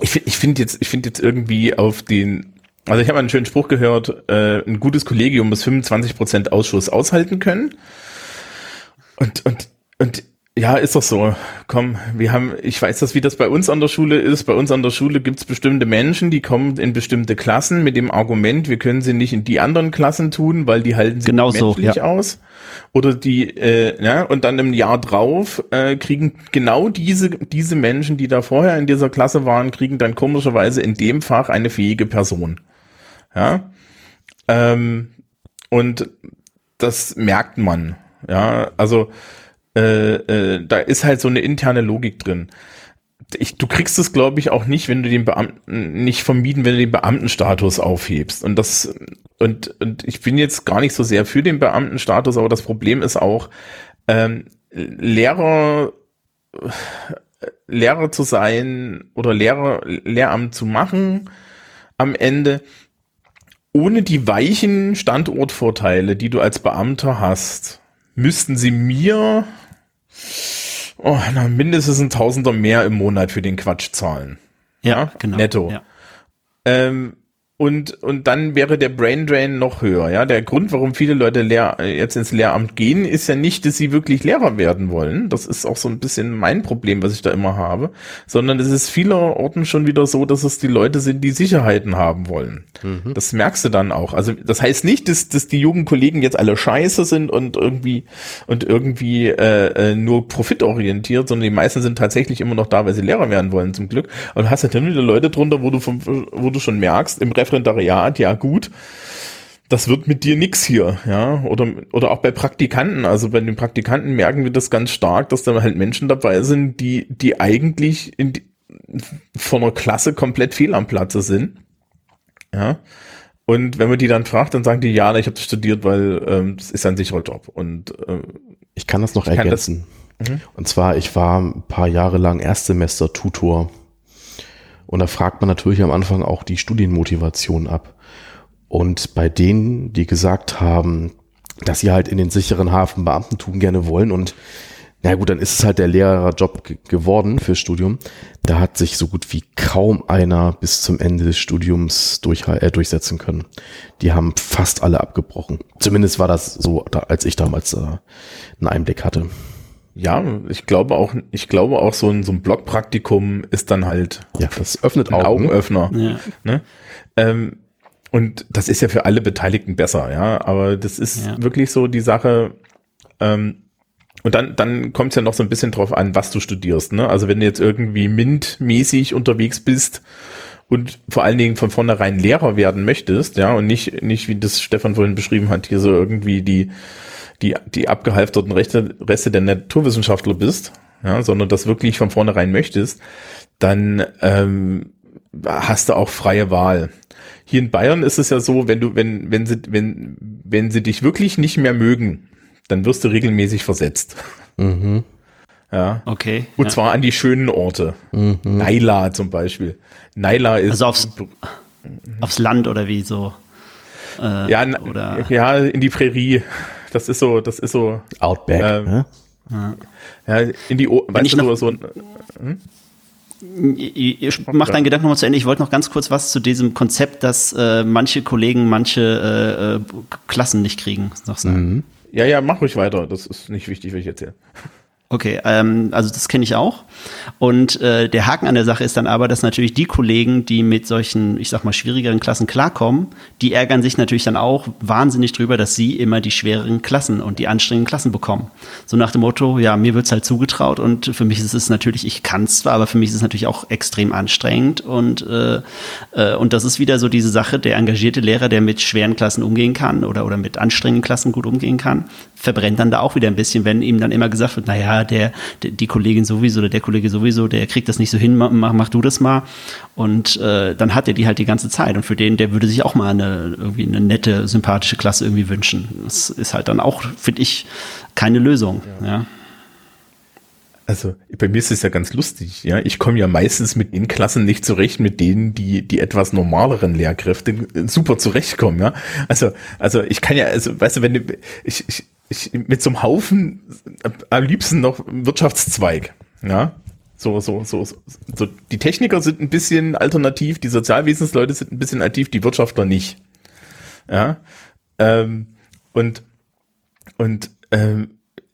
ich finde ich finde jetzt, ich finde jetzt irgendwie auf den, also ich habe einen schönen Spruch gehört, äh, ein gutes Kollegium muss 25 Prozent Ausschuss aushalten können. Und, und, und Ja, ist doch so. Komm, wir haben, ich weiß das, wie das bei uns an der Schule ist. Bei uns an der Schule gibt's bestimmte Menschen, die kommen in bestimmte Klassen mit dem Argument, wir können sie nicht in die anderen Klassen tun, weil die halten sich genau menschlich so, ja. aus. Oder die, äh, ja, und dann im Jahr drauf äh, kriegen genau diese, diese Menschen, die da vorher in dieser Klasse waren, kriegen dann komischerweise in dem Fach eine fähige Person. Ja. Ähm, und das merkt man. Ja, also äh, äh, da ist halt so eine interne Logik drin. Ich, du kriegst es, glaube ich, auch nicht, wenn du den Beamten nicht vermieden, wenn du den Beamtenstatus aufhebst. Und das und und ich bin jetzt gar nicht so sehr für den Beamtenstatus, aber das Problem ist auch ähm, Lehrer Lehrer zu sein oder Lehrer Lehramt zu machen am Ende ohne die weichen Standortvorteile, die du als Beamter hast, müssten sie mir oh, na, mindestens ein Tausender mehr im Monat für den Quatsch zahlen. Ja, ja genau. Netto. Ja. Ähm, und, und dann wäre der Brain Drain noch höher. Ja, der Grund, warum viele Leute Lehr jetzt ins Lehramt gehen, ist ja nicht, dass sie wirklich Lehrer werden wollen. Das ist auch so ein bisschen mein Problem, was ich da immer habe, sondern es ist vielerorten schon wieder so, dass es die Leute sind, die Sicherheiten haben wollen. Mhm. Das merkst du dann auch. Also das heißt nicht, dass, dass die jungen Kollegen jetzt alle scheiße sind und irgendwie und irgendwie äh, äh, nur profitorientiert, sondern die meisten sind tatsächlich immer noch da, weil sie Lehrer werden wollen, zum Glück. Und du hast ja dann wieder Leute drunter, wo du vom, wo du schon merkst, im Referendariat, ja gut, das wird mit dir nix hier, ja, oder, oder auch bei Praktikanten, also bei den Praktikanten merken wir das ganz stark, dass da halt Menschen dabei sind, die, die eigentlich in von einer Klasse komplett fehl am Platze sind, ja, und wenn man die dann fragt, dann sagen die, ja, ich habe studiert, weil ähm, das ist ein sicherer Job. Und äh, ich kann das noch ergänzen. Das, mhm. und zwar, ich war ein paar Jahre lang Erstsemester Tutor und da fragt man natürlich am Anfang auch die Studienmotivation ab. Und bei denen, die gesagt haben, dass sie halt in den sicheren Hafen Beamtentum gerne wollen und na gut, dann ist es halt der Lehrerjob geworden fürs Studium. Da hat sich so gut wie kaum einer bis zum Ende des Studiums durch, äh, durchsetzen können. Die haben fast alle abgebrochen. Zumindest war das so, als ich damals äh, einen Einblick hatte. Ja, ich glaube auch, ich glaube auch so ein, so ein Blogpraktikum ist dann halt. Ja, das öffnet Augen. Augenöffner. Ja. Ne? Ähm, und das ist ja für alle Beteiligten besser, ja. Aber das ist ja. wirklich so die Sache. Ähm, und dann, dann kommt es ja noch so ein bisschen drauf an, was du studierst. Ne? Also wenn du jetzt irgendwie MINT-mäßig unterwegs bist und vor allen Dingen von vornherein Lehrer werden möchtest, ja, und nicht, nicht wie das Stefan vorhin beschrieben hat, hier so irgendwie die die, die abgehalfterten Rechte, Reste der Naturwissenschaftler bist, ja, sondern das wirklich von vornherein möchtest, dann ähm, hast du auch freie Wahl. Hier in Bayern ist es ja so, wenn du, wenn, wenn sie, wenn, wenn sie dich wirklich nicht mehr mögen, dann wirst du regelmäßig versetzt. Mhm. Ja. Okay. Und ja. zwar an die schönen Orte. Mhm. Naila zum Beispiel. Naila ist. Also aufs, aufs Land oder wie so. Äh, ja, oder ja, in die Prärie. Das ist so, das ist so. Outback. Ähm, ne? ja. in die, o weißt du, so, hm? Ich mach deinen Gedanken nochmal zu Ende. Ich wollte noch ganz kurz was zu diesem Konzept, dass äh, manche Kollegen manche äh, äh Klassen nicht kriegen, noch sagen. Mhm. Ja, ja, mach ruhig weiter. Das ist nicht wichtig, was ich erzähle. Okay, ähm, also das kenne ich auch. Und äh, der Haken an der Sache ist dann aber, dass natürlich die Kollegen, die mit solchen, ich sag mal, schwierigeren Klassen klarkommen, die ärgern sich natürlich dann auch wahnsinnig drüber, dass sie immer die schwereren Klassen und die anstrengenden Klassen bekommen. So nach dem Motto, ja, mir wird's halt zugetraut und für mich ist es natürlich, ich kann zwar, aber für mich ist es natürlich auch extrem anstrengend und, äh, äh, und das ist wieder so diese Sache, der engagierte Lehrer, der mit schweren Klassen umgehen kann oder, oder mit anstrengenden Klassen gut umgehen kann, verbrennt dann da auch wieder ein bisschen, wenn ihm dann immer gesagt wird, naja, der, der, die Kollegin sowieso oder der Kollege sowieso, der kriegt das nicht so hin, mach, mach du das mal. Und äh, dann hat er die halt die ganze Zeit. Und für den, der würde sich auch mal eine irgendwie eine nette, sympathische Klasse irgendwie wünschen. Das ist halt dann auch, finde ich, keine Lösung. ja. ja. Also bei mir ist es ja ganz lustig, ja. Ich komme ja meistens mit den Klassen nicht zurecht, mit denen die die etwas normaleren Lehrkräfte super zurechtkommen, ja. Also also ich kann ja, also weißt du, wenn du, ich, ich ich, mit so einem Haufen am liebsten noch Wirtschaftszweig. Ja, so, so, so, so, die Techniker sind ein bisschen alternativ, die Sozialwesensleute sind ein bisschen aktiv, die Wirtschaftler nicht. Ja, ähm, und, und, ähm,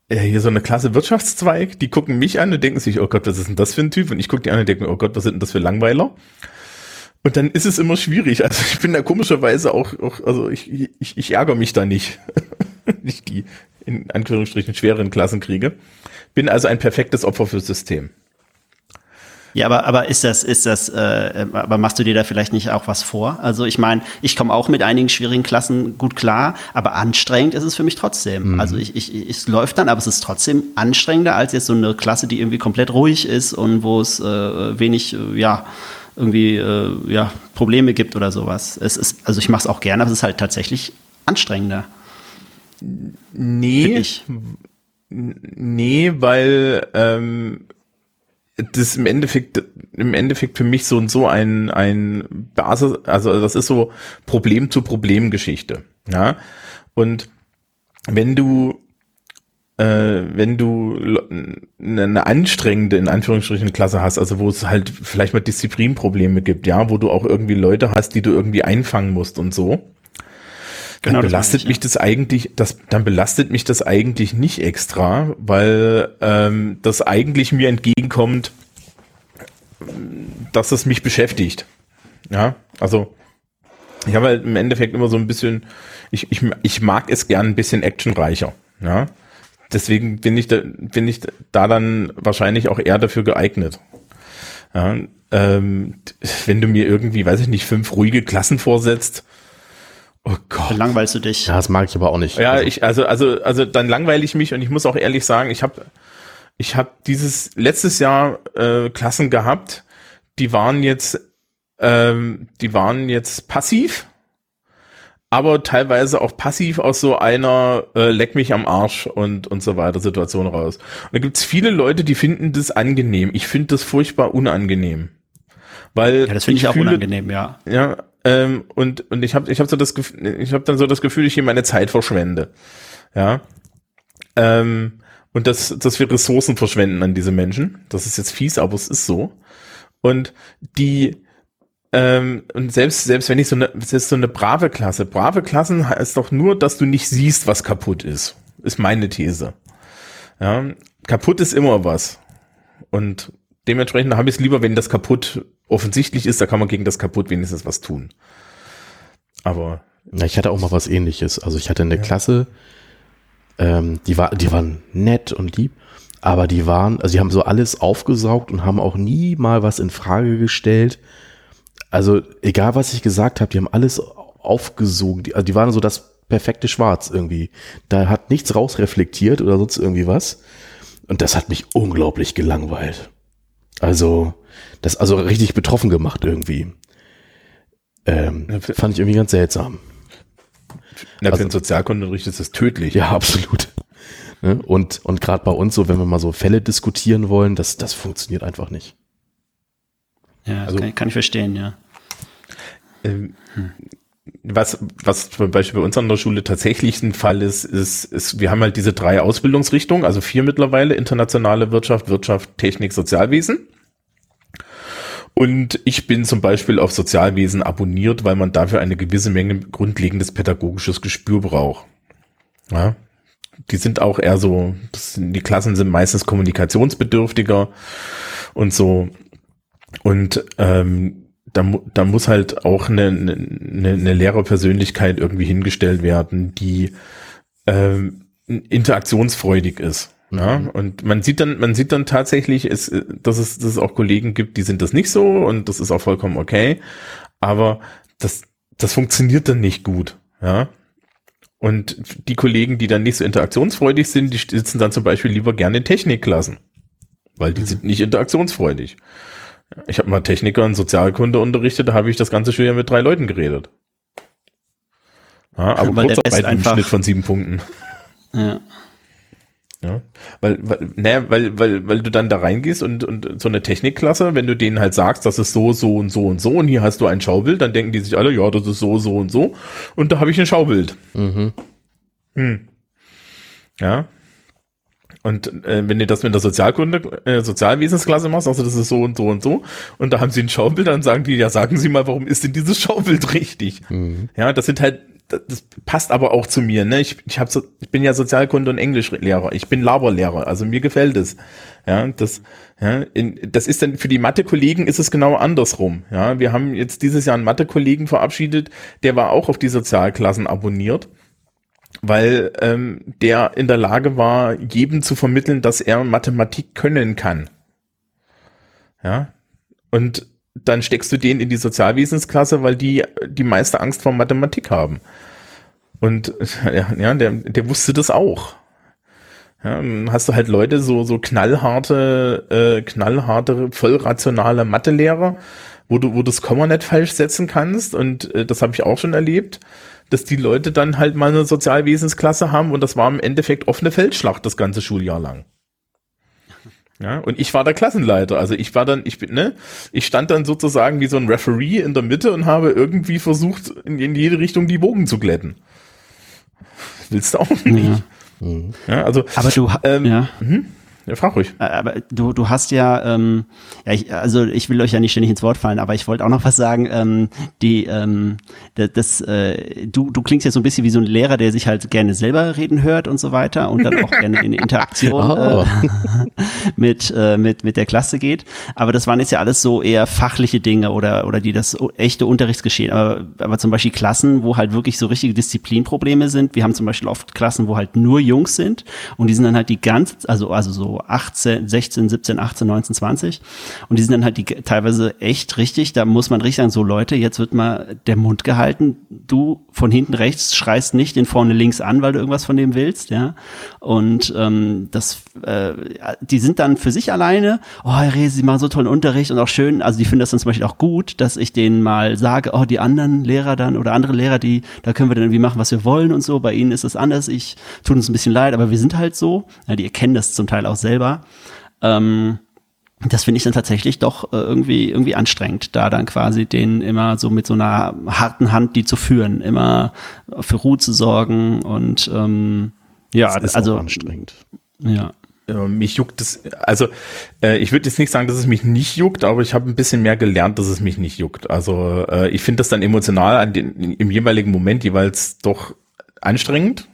äh, hier so eine Klasse Wirtschaftszweig, die gucken mich an und denken sich, oh Gott, was ist denn das für ein Typ? Und ich gucke die an und denke mir, oh Gott, was sind denn das für Langweiler? Und dann ist es immer schwierig. Also ich bin da komischerweise auch, auch also ich, ich, ich ärgere mich da nicht. nicht die in Anführungsstrichen schweren Klassen kriege. Bin also ein perfektes Opfer fürs System. Ja, aber, aber ist das, ist das, äh, aber machst du dir da vielleicht nicht auch was vor? Also ich meine, ich komme auch mit einigen schwierigen Klassen gut klar, aber anstrengend ist es für mich trotzdem. Mhm. Also ich, ich, ich, es läuft dann, aber es ist trotzdem anstrengender als jetzt so eine Klasse, die irgendwie komplett ruhig ist und wo es äh, wenig, äh, ja, irgendwie äh, ja, Probleme gibt oder sowas. Es ist, also ich mache es auch gerne, aber es ist halt tatsächlich anstrengender. Nee. Nee, weil ähm, das im Endeffekt, im Endeffekt für mich so und so ein, ein Basis, also das ist so Problem zu Problem Geschichte. Ja. Und wenn du, äh, wenn du eine anstrengende, in Anführungsstrichen, Klasse hast, also wo es halt vielleicht mal Disziplinprobleme gibt, ja, wo du auch irgendwie Leute hast, die du irgendwie einfangen musst und so, Genau, dann belastet mich ja. das eigentlich, das, dann belastet mich das eigentlich nicht extra, weil ähm, das eigentlich mir entgegenkommt, dass es mich beschäftigt. Ja, also ich habe halt im Endeffekt immer so ein bisschen, ich, ich, ich mag es gern ein bisschen actionreicher. Ja, deswegen bin ich da, bin ich da dann wahrscheinlich auch eher dafür geeignet. Ja, ähm, wenn du mir irgendwie, weiß ich nicht, fünf ruhige Klassen vorsetzt, Oh Gott. langweilst du dich. Ja, das mag ich aber auch nicht. Ja, also. ich, also, also, also dann langweile ich mich und ich muss auch ehrlich sagen, ich habe ich hab dieses letztes Jahr äh, Klassen gehabt, die waren jetzt, ähm, die waren jetzt passiv, aber teilweise auch passiv aus so einer äh, leck mich am Arsch und und so weiter Situation raus. Und da gibt's viele Leute, die finden das angenehm. Ich finde das furchtbar unangenehm. Weil ja, das finde ich, ich, auch fühle, unangenehm, ja. Ja, ähm, und, und ich habe ich hab so das Gefühl, ich habe dann so das Gefühl, ich hier meine Zeit verschwende. Ja. Ähm, und dass, dass wir Ressourcen verschwenden an diese Menschen. Das ist jetzt fies, aber es ist so. Und die, ähm, und selbst, selbst wenn ich so eine, selbst so eine brave Klasse, brave Klassen heißt doch nur, dass du nicht siehst, was kaputt ist. Ist meine These. Ja. Kaputt ist immer was. Und dementsprechend habe ich es lieber, wenn das kaputt offensichtlich ist, da kann man gegen das kaputt wenigstens was tun. Aber. Ja, ich hatte auch mal was ähnliches. Also ich hatte eine ja. Klasse, ähm, die war, die waren nett und lieb, aber die waren, also die haben so alles aufgesaugt und haben auch nie mal was in Frage gestellt. Also egal was ich gesagt habe, die haben alles aufgesogen. Die, also die waren so das perfekte Schwarz irgendwie. Da hat nichts rausreflektiert oder sonst irgendwie was. Und das hat mich unglaublich gelangweilt. Also, das also richtig betroffen gemacht irgendwie. Ähm, fand ich irgendwie ganz seltsam. Na, also, für den Sozialkundenunterricht ist das tödlich. Ja, absolut. Ne? Und, und gerade bei uns so, wenn wir mal so Fälle diskutieren wollen, das, das funktioniert einfach nicht. Ja, also, kann, kann ich verstehen, ja. Ähm, hm. Was, was zum Beispiel bei uns an der Schule tatsächlich ein Fall ist, ist, ist, wir haben halt diese drei Ausbildungsrichtungen, also vier mittlerweile, internationale Wirtschaft, Wirtschaft, Technik, Sozialwesen. Und ich bin zum Beispiel auf Sozialwesen abonniert, weil man dafür eine gewisse Menge grundlegendes pädagogisches Gespür braucht. Ja, die sind auch eher so, sind, die Klassen sind meistens kommunikationsbedürftiger und so. Und ähm, da, da muss halt auch eine, eine, eine Lehrerpersönlichkeit irgendwie hingestellt werden, die ähm, interaktionsfreudig ist. Ja, mhm. und man sieht dann, man sieht dann tatsächlich, ist, dass, es, dass es auch Kollegen gibt, die sind das nicht so und das ist auch vollkommen okay. Aber das, das funktioniert dann nicht gut. Ja. Und die Kollegen, die dann nicht so interaktionsfreudig sind, die sitzen dann zum Beispiel lieber gerne in Technikklassen. Weil die mhm. sind nicht interaktionsfreudig. Ich habe mal Techniker und Sozialkunde unterrichtet, da habe ich das ganze Schuljahr mit drei Leuten geredet. Ja, aber Kurzarbeit im Schnitt von sieben Punkten. Ja. Ja, weil, weil, naja, weil, weil, weil du dann da reingehst und, und so eine Technikklasse, wenn du denen halt sagst, das ist so, so und so und so und hier hast du ein Schaubild, dann denken die sich alle, ja, das ist so, so und so und da habe ich ein Schaubild. Mhm. Hm. Ja. Und äh, wenn du das mit der Sozialkunde, äh, Sozialwesensklasse machst, also das ist so und so und so, und da haben sie ein Schaubild, dann sagen die, ja, sagen Sie mal, warum ist denn dieses Schaubild richtig? Mhm. Ja, das sind halt das passt aber auch zu mir. Ne? Ich, ich, hab so, ich bin ja Sozialkunde und Englischlehrer. Ich bin Laberlehrer, also mir gefällt es. Ja, das, ja, in, das ist dann für die Mathe-Kollegen ist es genau andersrum. Ja, wir haben jetzt dieses Jahr einen Mathe-Kollegen verabschiedet, der war auch auf die Sozialklassen abonniert, weil ähm, der in der Lage war, jedem zu vermitteln, dass er Mathematik können kann. Ja, und dann steckst du den in die Sozialwesensklasse, weil die die meiste Angst vor Mathematik haben. Und ja, der, der wusste das auch. Ja, hast du halt Leute, so, so knallharte, äh, knallharte, voll rationale Mathelehrer, wo du, wo du das Komma nicht falsch setzen kannst. Und äh, das habe ich auch schon erlebt, dass die Leute dann halt mal eine Sozialwesensklasse haben und das war im Endeffekt offene Feldschlacht das ganze Schuljahr lang. Ja, und ich war der Klassenleiter. Also ich war dann, ich bin, ne, ich stand dann sozusagen wie so ein Referee in der Mitte und habe irgendwie versucht, in, in jede Richtung die Bogen zu glätten. Willst du auch nicht? Ja. Ja, also, aber du, ähm, ja. Mh. Ja, frag ruhig. Äh, aber du, du hast ja, ähm, ja ich, also ich will euch ja nicht ständig ins Wort fallen, aber ich wollte auch noch was sagen. Ähm, die, ähm, das, äh, du, du klingst jetzt so ein bisschen wie so ein Lehrer, der sich halt gerne selber reden hört und so weiter und dann auch gerne in Interaktion oh. äh, mit, äh, mit, mit der Klasse geht. Aber das waren jetzt ja alles so eher fachliche Dinge oder, oder die das echte Unterrichtsgeschehen. Aber, aber zum Beispiel Klassen, wo halt wirklich so richtige Disziplinprobleme sind. Wir haben zum Beispiel oft Klassen, wo halt nur Jungs sind und die sind dann halt die ganze, also, also so 18, 16, 17, 18, 19, 20. Und die sind dann halt die teilweise echt richtig, da muss man richtig sagen, so Leute, jetzt wird mal der Mund gehalten. Du von hinten rechts schreist nicht den vorne links an, weil du irgendwas von dem willst, ja. Und ähm, das, äh, die sind dann für sich alleine, oh, Herr Reh, Sie machen so tollen Unterricht und auch schön, also die finden das dann zum Beispiel auch gut, dass ich denen mal sage, oh, die anderen Lehrer dann oder andere Lehrer, die, da können wir dann irgendwie machen, was wir wollen und so. Bei ihnen ist es anders. Ich tut uns ein bisschen leid, aber wir sind halt so. Ja, die erkennen das zum Teil auch selber. Ähm, das finde ich dann tatsächlich doch äh, irgendwie irgendwie anstrengend, da dann quasi den immer so mit so einer harten Hand die zu führen, immer für Ruhe zu sorgen und ähm, ja, das ist also anstrengend. Ja. Mich juckt es, also äh, ich würde jetzt nicht sagen, dass es mich nicht juckt, aber ich habe ein bisschen mehr gelernt, dass es mich nicht juckt. Also äh, ich finde das dann emotional an den, im jeweiligen Moment jeweils doch anstrengend,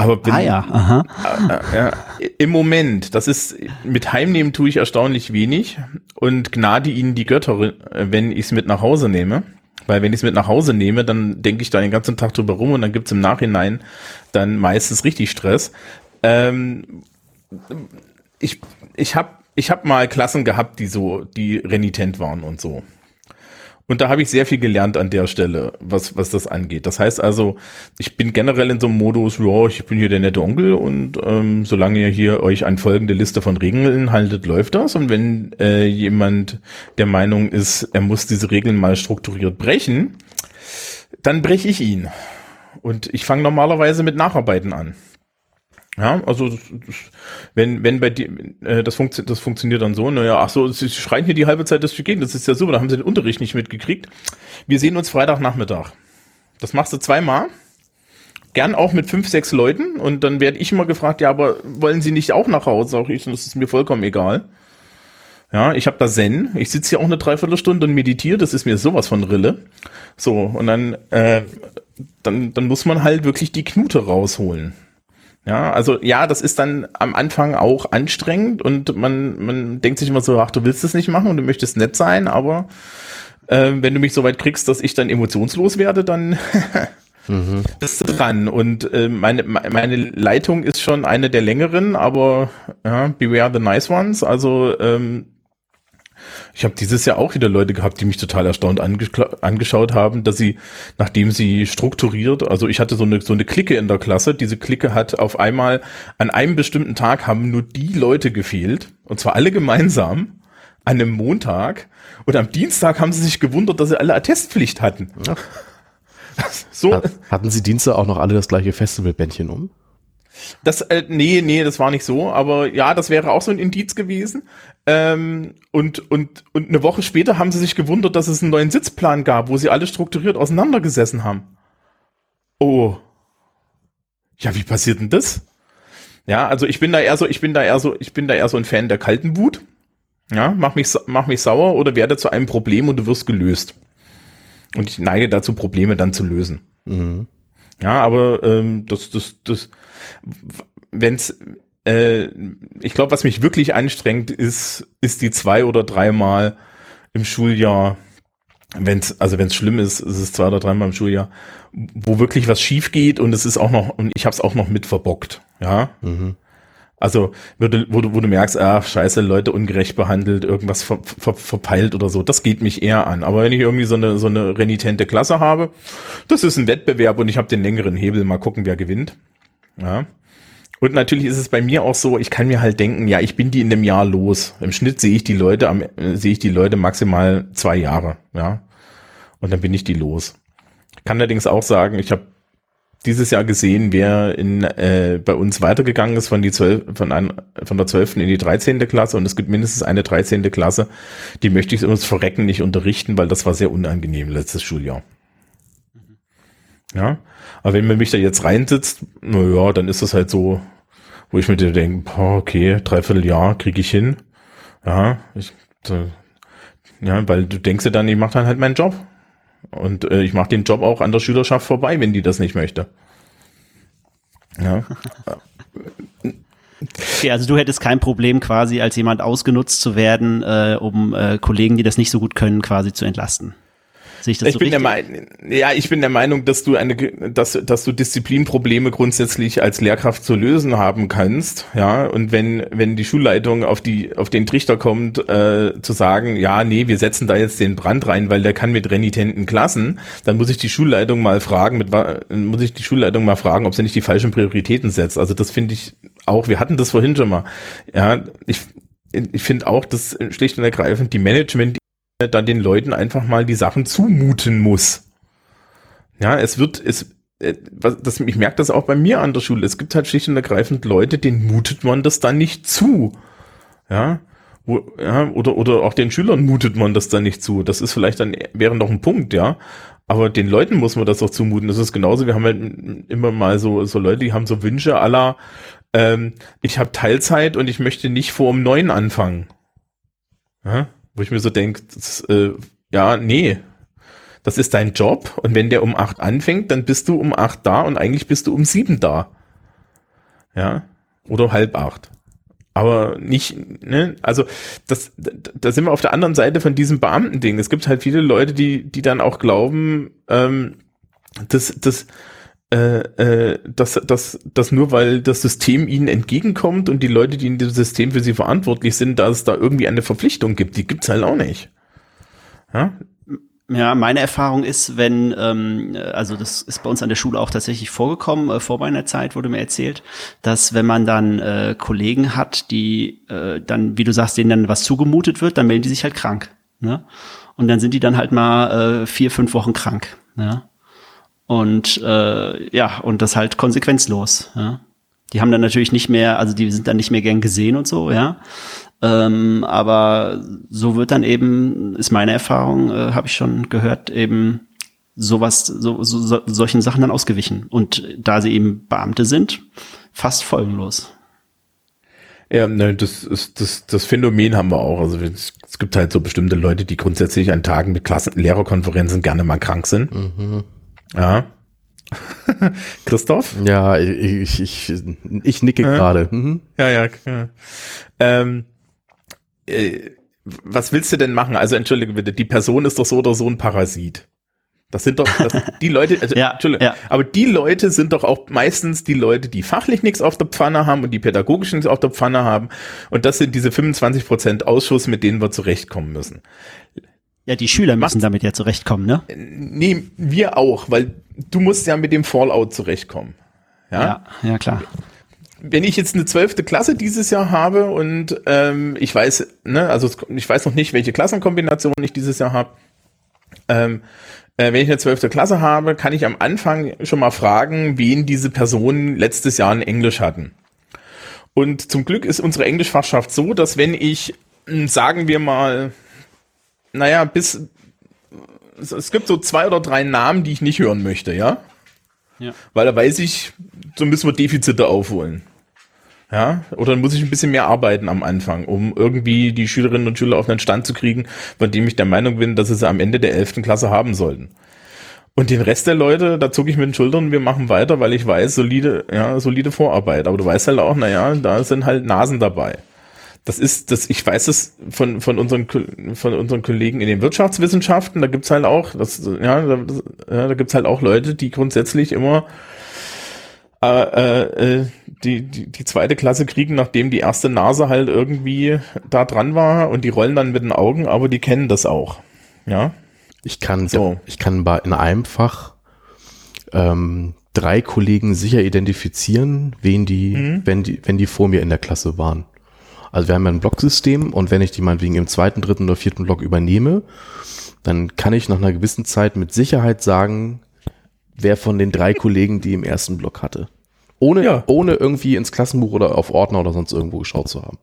aber bin, ah ja, aha. Äh, ja, im Moment, das ist, mit Heimnehmen tue ich erstaunlich wenig und gnade ihnen die Götter, wenn ich es mit nach Hause nehme. Weil wenn ich es mit nach Hause nehme, dann denke ich da den ganzen Tag drüber rum und dann gibt's im Nachhinein dann meistens richtig Stress. Ähm, ich ich habe ich hab mal Klassen gehabt, die so, die renitent waren und so. Und da habe ich sehr viel gelernt an der Stelle, was, was das angeht. Das heißt also, ich bin generell in so einem Modus, ja, ich bin hier der nette Onkel und ähm, solange ihr hier euch an folgende Liste von Regeln haltet, läuft das. Und wenn äh, jemand der Meinung ist, er muss diese Regeln mal strukturiert brechen, dann breche ich ihn. Und ich fange normalerweise mit Nacharbeiten an. Ja, also das, das, wenn wenn bei dir äh, das, funktio das funktioniert dann so, naja, ach so, sie schreien hier die halbe Zeit das gehen, das ist ja super, da haben sie den Unterricht nicht mitgekriegt. Wir sehen uns Freitagnachmittag. Das machst du zweimal. Gern auch mit fünf, sechs Leuten und dann werde ich immer gefragt, ja, aber wollen Sie nicht auch nach Hause? Sag ich, das ist mir vollkommen egal. Ja, ich habe da Zen. Ich sitze hier auch eine Dreiviertelstunde und meditiere. Das ist mir sowas von Rille. So, und dann, äh, dann, dann muss man halt wirklich die Knute rausholen. Ja, also ja, das ist dann am Anfang auch anstrengend und man, man denkt sich immer so, ach, du willst es nicht machen und du möchtest nett sein, aber äh, wenn du mich so weit kriegst, dass ich dann emotionslos werde, dann mhm. bist du dran. Und äh, meine, meine Leitung ist schon eine der längeren, aber ja, beware the nice ones. Also ähm, ich habe dieses Jahr auch wieder Leute gehabt, die mich total erstaunt angeschaut haben, dass sie, nachdem sie strukturiert, also ich hatte so eine, so eine Clique in der Klasse, diese Clique hat auf einmal an einem bestimmten Tag haben nur die Leute gefehlt, und zwar alle gemeinsam, an einem Montag, und am Dienstag haben sie sich gewundert, dass sie alle Attestpflicht hatten. Ja. So. Hatten sie Dienstag auch noch alle das gleiche Festivalbändchen um? Das, äh, nee, nee, das war nicht so, aber ja, das wäre auch so ein Indiz gewesen. Ähm, und, und, und eine Woche später haben sie sich gewundert, dass es einen neuen Sitzplan gab, wo sie alle strukturiert auseinandergesessen haben. Oh. Ja, wie passiert denn das? Ja, also ich bin da eher so, ich bin da eher so, ich bin da eher so ein Fan der kalten Wut. Ja, mach mich, mach mich sauer oder werde zu einem Problem und du wirst gelöst. Und ich neige dazu, Probleme dann zu lösen. Mhm. Ja, aber ähm, das, das, das, wenn's, äh, ich glaube, was mich wirklich anstrengt, ist, ist die zwei oder dreimal im Schuljahr, wenn's, also wenn's schlimm ist, ist es zwei oder dreimal im Schuljahr, wo wirklich was schief geht und es ist auch noch, und ich habe es auch noch mit verbockt, ja. Mhm. Also, wo du, wo, du, wo du merkst, ah, scheiße, Leute ungerecht behandelt, irgendwas ver, ver, verpeilt oder so, das geht mich eher an. Aber wenn ich irgendwie so eine, so eine renitente Klasse habe, das ist ein Wettbewerb und ich habe den längeren Hebel, mal gucken, wer gewinnt. Ja. Und natürlich ist es bei mir auch so, ich kann mir halt denken, ja, ich bin die in dem Jahr los. Im Schnitt sehe ich die Leute am, sehe ich die Leute maximal zwei Jahre, ja. Und dann bin ich die los. Ich kann allerdings auch sagen, ich habe dieses Jahr gesehen, wer in, äh, bei uns weitergegangen ist von, die 12, von, ein, von der 12. in die 13. Klasse und es gibt mindestens eine 13. Klasse, die möchte ich ums Verrecken nicht unterrichten, weil das war sehr unangenehm letztes Schuljahr. Ja, aber wenn man mich da jetzt reinsitzt, na ja, dann ist das halt so, wo ich mir denke, okay, dreiviertel Jahr kriege ich hin. Ja, ich, ja, weil du denkst ja dann, ich mache dann halt meinen Job. Und äh, ich mache den Job auch an der Schülerschaft vorbei, wenn die das nicht möchte. Ja. Okay, also du hättest kein Problem quasi als jemand ausgenutzt zu werden, äh, um äh, Kollegen, die das nicht so gut können, quasi zu entlasten. Sehe ich das ich so bin richtig? Der Meinung, ja, ich bin der Meinung, dass du eine, dass, dass du Disziplinprobleme grundsätzlich als Lehrkraft zu lösen haben kannst, ja. Und wenn, wenn die Schulleitung auf die, auf den Trichter kommt, äh, zu sagen, ja, nee, wir setzen da jetzt den Brand rein, weil der kann mit renitenten Klassen, dann muss ich die Schulleitung mal fragen, mit, muss ich die Schulleitung mal fragen, ob sie nicht die falschen Prioritäten setzt. Also das finde ich auch, wir hatten das vorhin schon mal. Ja, ich, ich finde auch, dass schlicht und ergreifend die Management dann den Leuten einfach mal die Sachen zumuten muss. Ja, es wird, es, äh, das, ich merke das auch bei mir an der Schule. Es gibt halt schlicht und ergreifend Leute, denen mutet man das dann nicht zu. Ja, ja, oder, oder auch den Schülern mutet man das dann nicht zu. Das ist vielleicht dann, wäre noch ein Punkt, ja. Aber den Leuten muss man das auch zumuten. Das ist genauso, wir haben halt immer mal so, so Leute, die haben so Wünsche aller, ähm, ich habe Teilzeit und ich möchte nicht vor um neun anfangen. Ja? Wo ich mir so denke, äh, ja, nee, das ist dein Job und wenn der um acht anfängt, dann bist du um acht da und eigentlich bist du um sieben da. Ja, oder halb acht. Aber nicht, ne, also das, da sind wir auf der anderen Seite von diesem Beamtending. Es gibt halt viele Leute, die, die dann auch glauben, ähm, dass, dass, äh, äh, dass, dass, dass nur weil das System ihnen entgegenkommt und die Leute, die in dem System für sie verantwortlich sind, dass es da irgendwie eine Verpflichtung gibt. Die gibt's halt auch nicht. Ja, ja, meine Erfahrung ist, wenn, ähm, also das ist bei uns an der Schule auch tatsächlich vorgekommen, äh, vor meiner Zeit wurde mir erzählt, dass wenn man dann äh, Kollegen hat, die äh, dann, wie du sagst, denen dann was zugemutet wird, dann melden die sich halt krank. Ne? Und dann sind die dann halt mal äh, vier, fünf Wochen krank. Ne? Und äh, ja, und das halt konsequenzlos. Ja. Die haben dann natürlich nicht mehr, also die sind dann nicht mehr gern gesehen und so, ja. Ähm, aber so wird dann eben, ist meine Erfahrung, äh, habe ich schon gehört, eben sowas, so, so, so, solchen Sachen dann ausgewichen. Und da sie eben Beamte sind, fast folgenlos. Ja, ne, das ist das, das Phänomen haben wir auch. Also es, es gibt halt so bestimmte Leute, die grundsätzlich an Tagen mit Klassen Lehrerkonferenzen gerne mal krank sind. Mhm. Ja. Christoph? Ja, ich, ich, ich nicke äh? gerade. Mhm. Ja, ja. ja. Ähm, äh, was willst du denn machen? Also entschuldige bitte, die Person ist doch so oder so ein Parasit. Das sind doch das, die Leute, also, ja, Entschuldigung, ja. aber die Leute sind doch auch meistens die Leute, die fachlich nichts auf der Pfanne haben und die pädagogisch nichts auf der Pfanne haben. Und das sind diese 25 Prozent Ausschuss, mit denen wir zurechtkommen müssen. Ja, die Schüler müssen Macht, damit ja zurechtkommen, ne? Nee, wir auch, weil du musst ja mit dem Fallout zurechtkommen. Ja, ja, ja klar. Wenn ich jetzt eine zwölfte Klasse dieses Jahr habe und ähm, ich weiß, ne, also ich weiß noch nicht, welche Klassenkombination ich dieses Jahr habe. Ähm, äh, wenn ich eine zwölfte Klasse habe, kann ich am Anfang schon mal fragen, wen diese Personen letztes Jahr in Englisch hatten. Und zum Glück ist unsere Englischfachschaft so, dass wenn ich, hm, sagen wir mal, naja, bis es gibt so zwei oder drei Namen, die ich nicht hören möchte, ja? Ja. Weil da weiß ich, so müssen wir Defizite aufholen. Ja, oder dann muss ich ein bisschen mehr arbeiten am Anfang, um irgendwie die Schülerinnen und Schüler auf einen Stand zu kriegen, von dem ich der Meinung bin, dass sie sie am Ende der elften Klasse haben sollten. Und den Rest der Leute, da zucke ich mit den Schultern, wir machen weiter, weil ich weiß, solide, ja, solide Vorarbeit. Aber du weißt halt auch, naja, da sind halt Nasen dabei. Das ist, das, ich weiß es von, von unseren, von unseren Kollegen in den Wirtschaftswissenschaften, da gibt's halt auch, das, ja, da, ja, da gibt's halt auch Leute, die grundsätzlich immer äh, äh, die, die, die zweite Klasse kriegen, nachdem die erste Nase halt irgendwie da dran war und die rollen dann mit den Augen, aber die kennen das auch. Ja. Ich kann, so. ich kann in einem Fach ähm, drei Kollegen sicher identifizieren, wen die, mhm. wenn die, wenn die vor mir in der Klasse waren. Also wir haben ja ein Blocksystem und wenn ich die meinetwegen im zweiten, dritten oder vierten Block übernehme, dann kann ich nach einer gewissen Zeit mit Sicherheit sagen, wer von den drei Kollegen die im ersten Block hatte. Ohne, ja. ohne irgendwie ins Klassenbuch oder auf Ordner oder sonst irgendwo geschaut zu haben.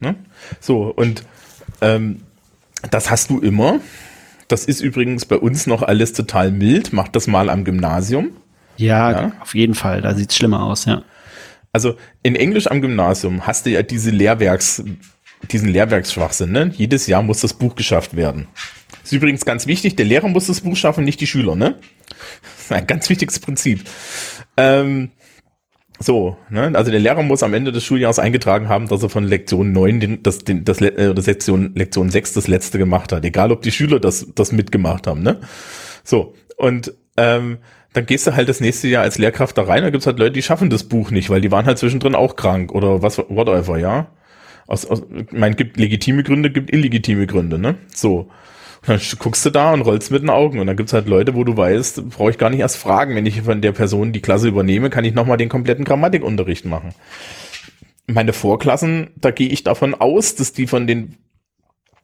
Ja. So, und ähm, das hast du immer. Das ist übrigens bei uns noch alles total mild. Mach das mal am Gymnasium. Ja, ja. auf jeden Fall. Da sieht's schlimmer aus, ja. Also in Englisch am Gymnasium hast du ja diese Lehrwerks, diesen Lehrwerksschwachsinn. Ne? Jedes Jahr muss das Buch geschafft werden. Ist übrigens ganz wichtig, der Lehrer muss das Buch schaffen, nicht die Schüler. Ne? Ein ganz wichtiges Prinzip. Ähm, so, ne? also der Lehrer muss am Ende des Schuljahres eingetragen haben, dass er von Lektion 9 den, das, den, das, äh, das Lektion, Lektion 6 das letzte gemacht hat. Egal, ob die Schüler das, das mitgemacht haben. Ne? So, und ähm, dann gehst du halt das nächste Jahr als Lehrkraft da rein, da gibt's halt Leute, die schaffen das Buch nicht, weil die waren halt zwischendrin auch krank oder was, whatever, ja. Aus, aus, ich meine, gibt legitime Gründe, gibt illegitime Gründe, ne? So. Und dann guckst du da und rollst mit den Augen. Und dann gibt's halt Leute, wo du weißt, brauche ich gar nicht erst fragen. Wenn ich von der Person die Klasse übernehme, kann ich nochmal den kompletten Grammatikunterricht machen. Meine Vorklassen, da gehe ich davon aus, dass die von den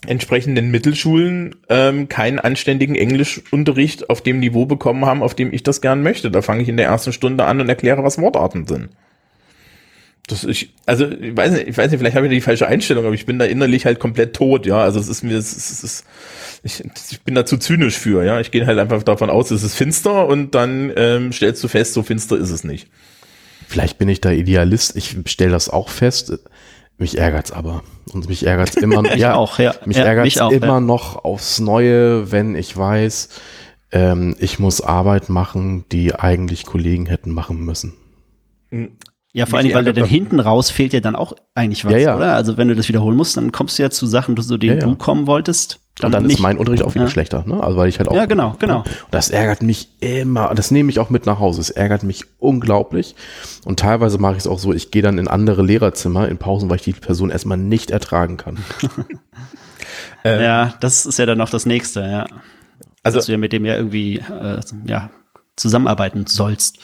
entsprechenden Mittelschulen ähm, keinen anständigen Englischunterricht auf dem Niveau bekommen haben, auf dem ich das gern möchte. Da fange ich in der ersten Stunde an und erkläre, was Wortarten sind. Das ich, also ich weiß nicht, ich weiß nicht, vielleicht habe ich die falsche Einstellung, aber ich bin da innerlich halt komplett tot, ja. Also es ist mir, es ist, es ist ich, ich bin da zu zynisch für, ja. Ich gehe halt einfach davon aus, es ist finster und dann ähm, stellst du fest, so finster ist es nicht. Vielleicht bin ich da Idealist. Ich stelle das auch fest. Mich ärgert's aber. Und mich ärgert's immer noch. ja, auch, ja. Mich ja, ärgert's mich auch, immer ja. noch aufs Neue, wenn ich weiß, ähm, ich muss Arbeit machen, die eigentlich Kollegen hätten machen müssen. Ja, vor allem, weil da dann hinten raus fehlt ja dann auch eigentlich was, ja, ja. oder? Also wenn du das wiederholen musst, dann kommst du ja zu Sachen, zu denen ja, du kommen wolltest. Dann und dann nicht. ist mein Unterricht auch wieder ja. schlechter, ne? Also weil ich halt auch. Ja, genau, genau. Und das ärgert mich immer. Das nehme ich auch mit nach Hause. Es ärgert mich unglaublich. Und teilweise mache ich es auch so, ich gehe dann in andere Lehrerzimmer in Pausen, weil ich die Person erstmal nicht ertragen kann. ähm, ja, das ist ja dann noch das nächste, ja. Also, Dass du ja mit dem ja irgendwie äh, ja, zusammenarbeiten sollst.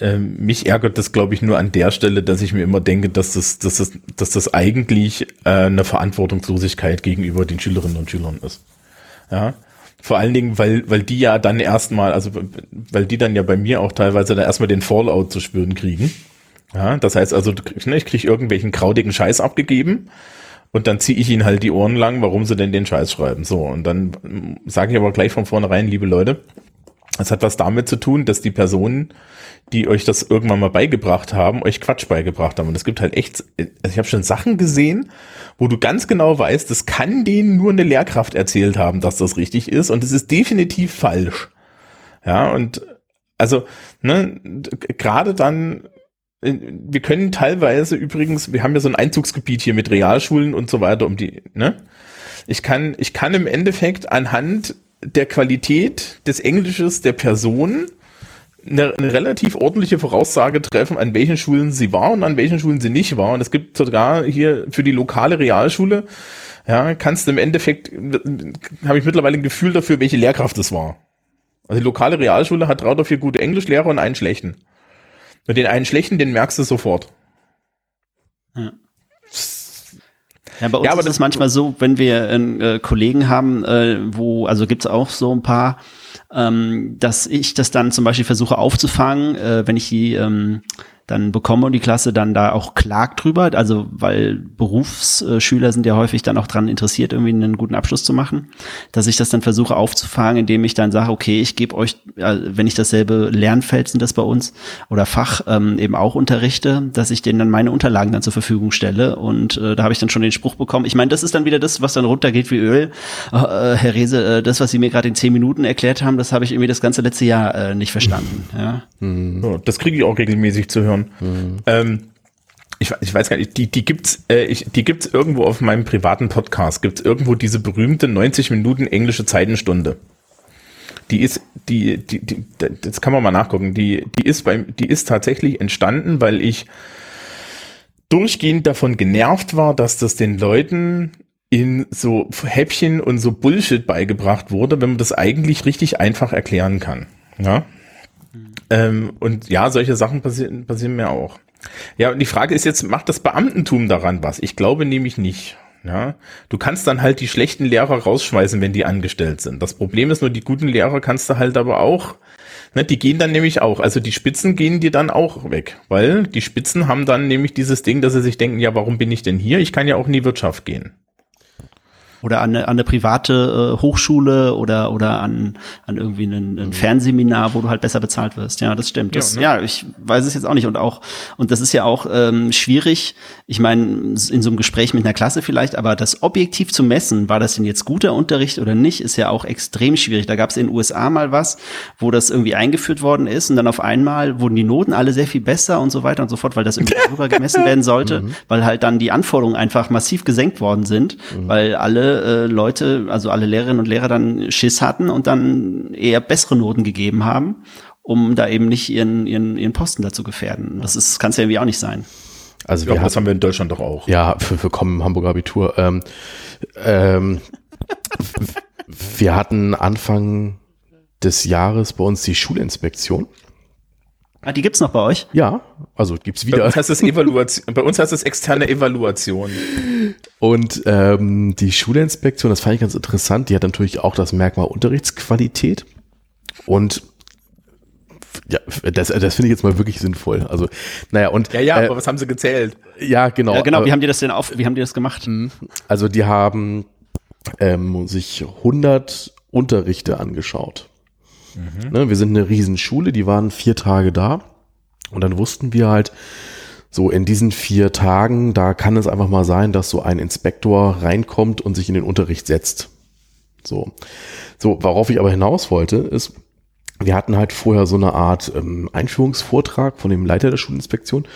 Ähm, mich ärgert das, glaube ich, nur an der Stelle, dass ich mir immer denke, dass das, dass das, dass das eigentlich äh, eine Verantwortungslosigkeit gegenüber den Schülerinnen und Schülern ist. Ja. Vor allen Dingen, weil, weil die ja dann erstmal, also weil die dann ja bei mir auch teilweise dann erstmal den Fallout zu spüren kriegen. Ja, das heißt also, ne, ich kriege irgendwelchen kraudigen Scheiß abgegeben und dann ziehe ich ihnen halt die Ohren lang, warum sie denn den Scheiß schreiben. So, und dann sage ich aber gleich von vornherein, liebe Leute, es hat was damit zu tun, dass die Personen, die euch das irgendwann mal beigebracht haben, euch Quatsch beigebracht haben. Und es gibt halt echt, also ich habe schon Sachen gesehen, wo du ganz genau weißt, das kann denen nur eine Lehrkraft erzählt haben, dass das richtig ist und es ist definitiv falsch. Ja, und also, ne, gerade dann, äh, wir können teilweise übrigens, wir haben ja so ein Einzugsgebiet hier mit Realschulen und so weiter um die, ne? Ich kann, ich kann im Endeffekt anhand der Qualität des Englisches der Person eine, eine, relativ ordentliche Voraussage treffen, an welchen Schulen sie war und an welchen Schulen sie nicht war. Und es gibt sogar hier für die lokale Realschule, ja, kannst du im Endeffekt, habe ich mittlerweile ein Gefühl dafür, welche Lehrkraft es war. Also die lokale Realschule hat drei oder vier gute Englischlehrer und einen schlechten. Und den einen schlechten, den merkst du sofort. Ja. Ja, bei uns ja, aber ist es manchmal so, wenn wir einen äh, Kollegen haben, äh, wo, also gibt's auch so ein paar, ähm, dass ich das dann zum Beispiel versuche aufzufangen, äh, wenn ich die ähm, dann bekomme die Klasse dann da auch klagt drüber, also weil Berufsschüler sind ja häufig dann auch dran interessiert, irgendwie einen guten Abschluss zu machen, dass ich das dann versuche aufzufangen, indem ich dann sage, okay, ich gebe euch, wenn ich dasselbe Lernfeld sind das bei uns oder Fach ähm, eben auch unterrichte, dass ich denen dann meine Unterlagen dann zur Verfügung stelle und äh, da habe ich dann schon den Spruch bekommen. Ich meine, das ist dann wieder das, was dann runtergeht wie Öl. Äh, Herr Rese, äh, das, was Sie mir gerade in zehn Minuten erklärt haben, das habe ich irgendwie das ganze letzte Jahr äh, nicht verstanden. Ja. Mhm. Das kriege ich auch regelmäßig zu hören. Mhm. Ähm, ich, ich, weiß gar nicht, die, die gibt's, äh, die gibt's irgendwo auf meinem privaten Podcast. Gibt's irgendwo diese berühmte 90 Minuten englische Zeitenstunde? Die ist, die, die, die, das kann man mal nachgucken. Die, die ist beim, die ist tatsächlich entstanden, weil ich durchgehend davon genervt war, dass das den Leuten in so Häppchen und so Bullshit beigebracht wurde, wenn man das eigentlich richtig einfach erklären kann. Ja. Ähm, und ja, solche Sachen passieren, passieren mir auch. Ja, und die Frage ist jetzt, macht das Beamtentum daran was? Ich glaube nämlich nicht. Ja, du kannst dann halt die schlechten Lehrer rausschmeißen, wenn die angestellt sind. Das Problem ist nur, die guten Lehrer kannst du halt aber auch, ne, die gehen dann nämlich auch, also die Spitzen gehen dir dann auch weg, weil die Spitzen haben dann nämlich dieses Ding, dass sie sich denken, ja, warum bin ich denn hier? Ich kann ja auch in die Wirtschaft gehen oder an eine, an eine private äh, Hochschule oder oder an an irgendwie ein, ein mhm. Fernsehseminar, wo du halt besser bezahlt wirst. Ja, das stimmt. Das, ja, ne? ja, ich weiß es jetzt auch nicht und auch und das ist ja auch ähm, schwierig. Ich meine in so einem Gespräch mit einer Klasse vielleicht, aber das objektiv zu messen, war das denn jetzt guter Unterricht oder nicht, ist ja auch extrem schwierig. Da gab es in den USA mal was, wo das irgendwie eingeführt worden ist und dann auf einmal wurden die Noten alle sehr viel besser und so weiter und so fort, weil das irgendwie darüber gemessen werden sollte, mhm. weil halt dann die Anforderungen einfach massiv gesenkt worden sind, mhm. weil alle äh, Leute, also alle Lehrerinnen und Lehrer dann Schiss hatten und dann eher bessere Noten gegeben haben, um da eben nicht ihren, ihren, ihren Posten dazu gefährden. Das ist, kann es ja irgendwie auch nicht sein. Also wir ja, das haben wir in Deutschland doch auch. Ja, für, für kommen Hamburger Abitur. Ähm, ähm, wir hatten Anfang des Jahres bei uns die Schulinspektion. Ah, die gibt's noch bei euch? Ja, also gibt's wieder. Bei uns heißt es Evaluation, bei uns heißt es externe Evaluation. Und ähm, die Schulinspektion, das fand ich ganz interessant, die hat natürlich auch das Merkmal Unterrichtsqualität. Und ja, das, das finde ich jetzt mal wirklich sinnvoll. Also, naja, und. Ja, ja, äh, aber was haben sie gezählt? Ja, genau. Ja, genau, wie haben die das denn auf, wie haben die das gemacht? Mhm. Also, die haben ähm, sich 100 Unterrichte angeschaut. Mhm. Ne, wir sind eine Riesenschule, die waren vier Tage da. Und dann wussten wir halt, so in diesen vier Tagen, da kann es einfach mal sein, dass so ein Inspektor reinkommt und sich in den Unterricht setzt. So. So, worauf ich aber hinaus wollte, ist, wir hatten halt vorher so eine Art ähm, Einführungsvortrag von dem Leiter der Schulinspektion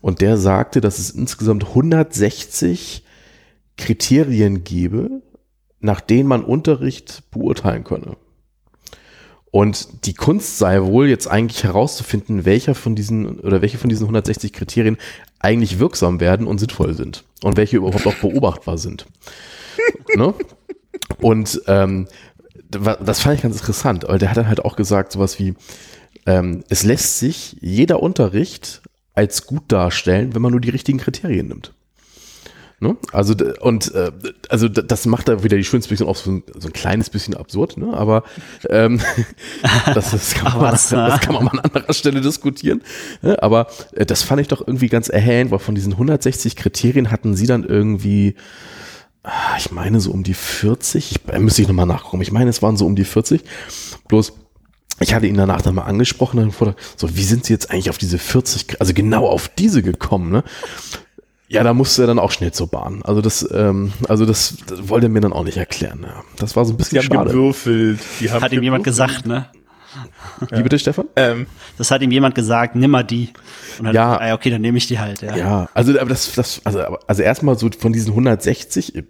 und der sagte, dass es insgesamt 160 Kriterien gebe, nach denen man Unterricht beurteilen könne. Und die Kunst sei wohl jetzt eigentlich herauszufinden, welcher von diesen oder welche von diesen 160 Kriterien eigentlich wirksam werden und sinnvoll sind und welche überhaupt auch beobachtbar sind. ne? Und ähm, das fand ich ganz interessant, weil der hat dann halt auch gesagt, sowas wie, ähm, es lässt sich jeder Unterricht als gut darstellen, wenn man nur die richtigen Kriterien nimmt. Ne? Also und äh, also das macht da wieder die Schulinspektion auch so ein, so ein kleines bisschen absurd, ne? aber ähm, das, das, kann man, das kann man mal an anderer Stelle diskutieren. Ne? Aber äh, das fand ich doch irgendwie ganz erhellend, weil von diesen 160 Kriterien hatten sie dann irgendwie ah, ich meine so um die 40, ich, äh, müsste ich nochmal nachgucken, ich meine es waren so um die 40, bloß ich hatte ihn danach dann mal angesprochen und so, wie sind sie jetzt eigentlich auf diese 40, also genau auf diese gekommen, ne? Ja, da musste er dann auch schnell zur Bahn. Also das, ähm, also das, das wollte er mir dann auch nicht erklären. Ja. Das war so ein bisschen die haben Gewürfelt. Die haben hat ihm jemand gesagt, ne? Wie ja. bitte, Stefan? Ähm, das hat ihm jemand gesagt, nimm mal die. Und dann ja, gesagt, okay, dann nehme ich die halt. Ja, ja also aber das, das, also, also erstmal so von diesen 160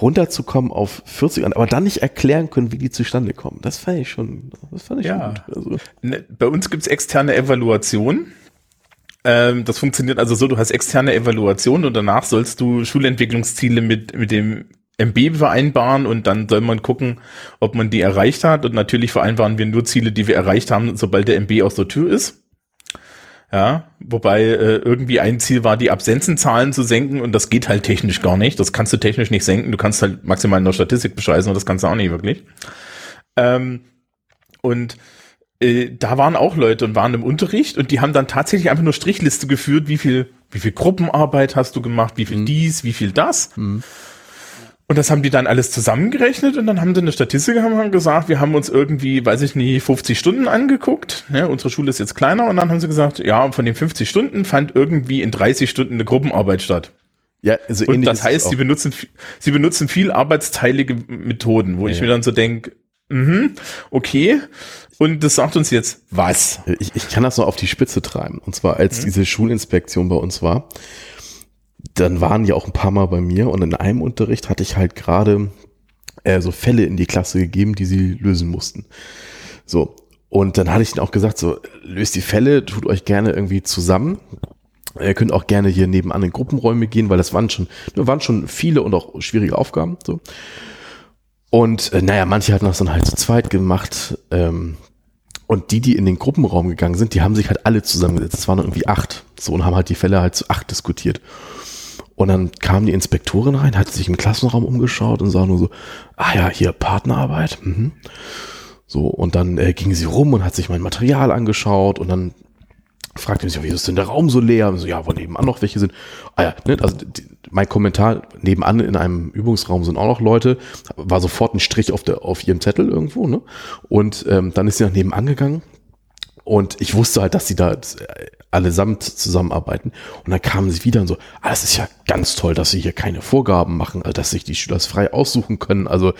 runterzukommen auf 40, aber dann nicht erklären können, wie die zustande kommen. Das fand ich schon, das fand ich ja. schon gut. Also. Ne, bei uns gibt's externe Evaluation. Ähm, das funktioniert also so, du hast externe Evaluation und danach sollst du Schulentwicklungsziele mit, mit dem MB vereinbaren und dann soll man gucken, ob man die erreicht hat. Und natürlich vereinbaren wir nur Ziele, die wir erreicht haben, sobald der MB aus der Tür ist. Ja, wobei äh, irgendwie ein Ziel war, die Absenzenzahlen zu senken und das geht halt technisch gar nicht. Das kannst du technisch nicht senken. Du kannst halt maximal in der Statistik bescheißen und das kannst du auch nicht wirklich. Ähm, und äh, da waren auch Leute und waren im Unterricht und die haben dann tatsächlich einfach nur Strichliste geführt, wie viel, wie viel Gruppenarbeit hast du gemacht, wie viel mhm. dies, wie viel das. Mhm. Und das haben die dann alles zusammengerechnet und dann haben sie eine Statistik haben gesagt, wir haben uns irgendwie, weiß ich nicht, 50 Stunden angeguckt. Ja, unsere Schule ist jetzt kleiner und dann haben sie gesagt, ja, von den 50 Stunden fand irgendwie in 30 Stunden eine Gruppenarbeit statt. Ja, also und das heißt, sie benutzen, sie benutzen viel arbeitsteilige Methoden, wo ja, ich mir dann so denke, mhm, okay. Und das sagt uns jetzt was? Ich, ich kann das noch auf die Spitze treiben. Und zwar, als mhm. diese Schulinspektion bei uns war, dann waren die auch ein paar Mal bei mir und in einem Unterricht hatte ich halt gerade äh, so Fälle in die Klasse gegeben, die sie lösen mussten. So. Und dann hatte ich ihnen auch gesagt, so, löst die Fälle, tut euch gerne irgendwie zusammen. Ihr könnt auch gerne hier nebenan in Gruppenräume gehen, weil das waren schon, waren schon viele und auch schwierige Aufgaben. So. Und äh, naja, manche hatten das dann halt zu zweit gemacht. Ähm, und die, die in den Gruppenraum gegangen sind, die haben sich halt alle zusammengesetzt. Es waren irgendwie acht. So und haben halt die Fälle halt zu acht diskutiert. Und dann kam die Inspektorin rein, hat sich im Klassenraum umgeschaut und sah nur so, ah ja, hier Partnerarbeit. Mhm. So, und dann äh, ging sie rum und hat sich mein Material angeschaut und dann fragte mich, wieso ist denn der Raum so leer? Und so, ja, wo nebenan noch welche sind. Ah ja, ne, also die, mein Kommentar, nebenan in einem Übungsraum sind auch noch Leute, war sofort ein Strich auf, der, auf ihrem Zettel irgendwo, ne? Und ähm, dann ist sie nach nebenan gegangen und ich wusste halt, dass sie da allesamt zusammenarbeiten. Und dann kamen sie wieder und so, ah, es ist ja ganz toll, dass sie hier keine Vorgaben machen, also dass sich die Schüler das frei aussuchen können. Also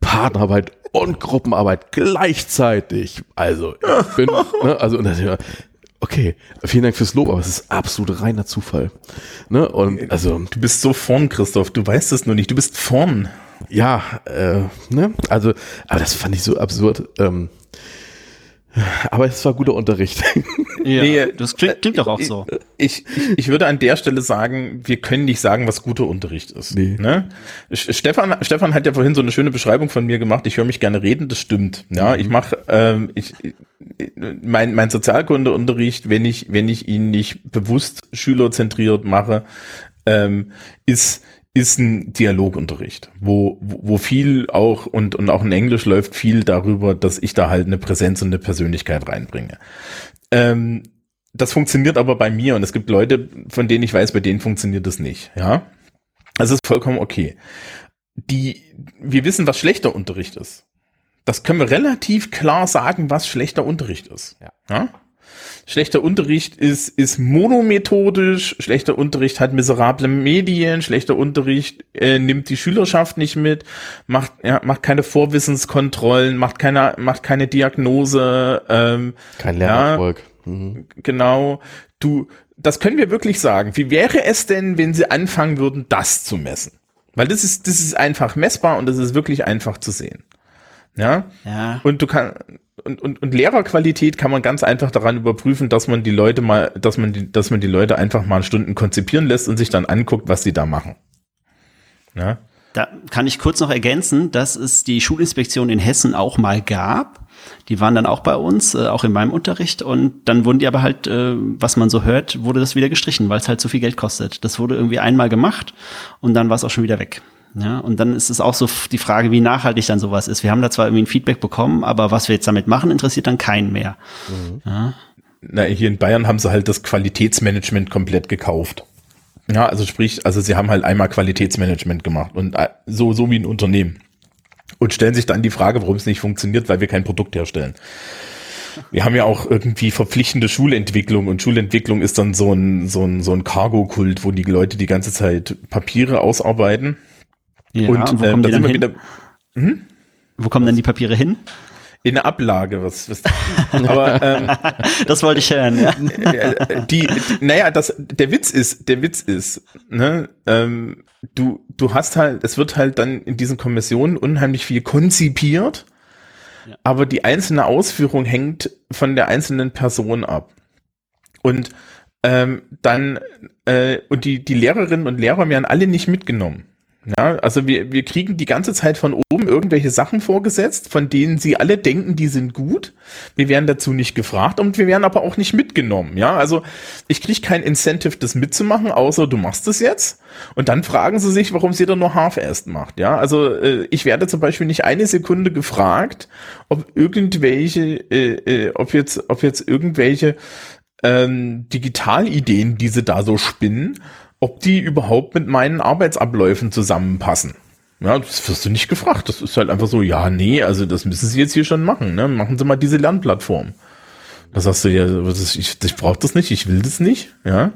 Partnerarbeit und Gruppenarbeit gleichzeitig. Also ich bin, ne, also und dann, okay, vielen Dank fürs Lob, aber es ist absolut reiner Zufall. Ne? Und also du bist so vorn, Christoph. Du weißt es nur nicht. Du bist vorn. Ja, äh, ne? Also, aber das fand ich so absurd. Ähm, aber es war guter Unterricht. Ja, nee, das klingt, klingt doch auch so. Ich, ich, ich würde an der Stelle sagen, wir können nicht sagen, was guter Unterricht ist. Nee. Ne? Stefan, Stefan hat ja vorhin so eine schöne Beschreibung von mir gemacht. Ich höre mich gerne reden, das stimmt. Ja, ich mache ähm, ich, mein, mein Sozialkundeunterricht, wenn ich, wenn ich ihn nicht bewusst schülerzentriert mache, ähm, ist ist ein Dialogunterricht, wo, wo viel auch und, und auch in Englisch läuft viel darüber, dass ich da halt eine Präsenz und eine Persönlichkeit reinbringe. Ähm, das funktioniert aber bei mir und es gibt Leute, von denen ich weiß, bei denen funktioniert das nicht, ja. Das ist vollkommen okay. Die, wir wissen, was schlechter Unterricht ist. Das können wir relativ klar sagen, was schlechter Unterricht ist. Ja. ja? Schlechter Unterricht ist, ist monomethodisch, schlechter Unterricht hat miserable Medien, schlechter Unterricht äh, nimmt die Schülerschaft nicht mit, macht, ja, macht keine Vorwissenskontrollen, macht keine, macht keine Diagnose. Ähm, Kein Lernerfolg. Ja, mhm. Genau. Du, das können wir wirklich sagen. Wie wäre es denn, wenn sie anfangen würden, das zu messen? Weil das ist, das ist einfach messbar und das ist wirklich einfach zu sehen. Ja. ja. Und du kannst, und, und, und Lehrerqualität kann man ganz einfach daran überprüfen, dass man die Leute mal, dass man die, dass man die Leute einfach mal Stunden konzipieren lässt und sich dann anguckt, was sie da machen. Ja. Da kann ich kurz noch ergänzen, dass es die Schulinspektion in Hessen auch mal gab. Die waren dann auch bei uns, äh, auch in meinem Unterricht. Und dann wurden die aber halt, äh, was man so hört, wurde das wieder gestrichen, weil es halt zu viel Geld kostet. Das wurde irgendwie einmal gemacht und dann war es auch schon wieder weg. Ja, und dann ist es auch so die Frage, wie nachhaltig dann sowas ist. Wir haben da zwar irgendwie ein Feedback bekommen, aber was wir jetzt damit machen, interessiert dann keinen mehr. Mhm. Ja. Na, hier in Bayern haben sie halt das Qualitätsmanagement komplett gekauft. Ja, also sprich, also sie haben halt einmal Qualitätsmanagement gemacht und äh, so, so wie ein Unternehmen. Und stellen sich dann die Frage, warum es nicht funktioniert, weil wir kein Produkt herstellen. Wir haben ja auch irgendwie verpflichtende Schulentwicklung und Schulentwicklung ist dann so ein, so ein, so ein Cargo-Kult, wo die Leute die ganze Zeit Papiere ausarbeiten ja, und, und wo ähm, kommen die dann hin? Wieder, hm? Wo kommen denn die Papiere hin? In der Ablage, was, was aber ähm, das wollte ich hören. Ja. Äh, die, die, naja, das, der Witz ist, der Witz ist, ne, ähm, du, du hast halt, es wird halt dann in diesen Kommissionen unheimlich viel konzipiert, ja. aber die einzelne Ausführung hängt von der einzelnen Person ab. Und ähm, dann äh, und die die Lehrerinnen und Lehrer werden alle nicht mitgenommen. Ja, also wir, wir kriegen die ganze Zeit von oben irgendwelche Sachen vorgesetzt, von denen sie alle denken, die sind gut. Wir werden dazu nicht gefragt und wir werden aber auch nicht mitgenommen. Ja, also ich kriege kein Incentive, das mitzumachen, außer du machst es jetzt. Und dann fragen sie sich, warum sie da nur Half-Assed macht. Ja, also äh, ich werde zum Beispiel nicht eine Sekunde gefragt, ob irgendwelche, äh, äh, ob jetzt, ob jetzt irgendwelche ähm, Digitalideen, die sie da so spinnen, ob die überhaupt mit meinen Arbeitsabläufen zusammenpassen. Ja, das wirst du nicht gefragt. Das ist halt einfach so, ja, nee, also das müssen sie jetzt hier schon machen. Ne? Machen sie mal diese Lernplattform. Da sagst du ja, ich, ich brauche das nicht, ich will das nicht. Ja,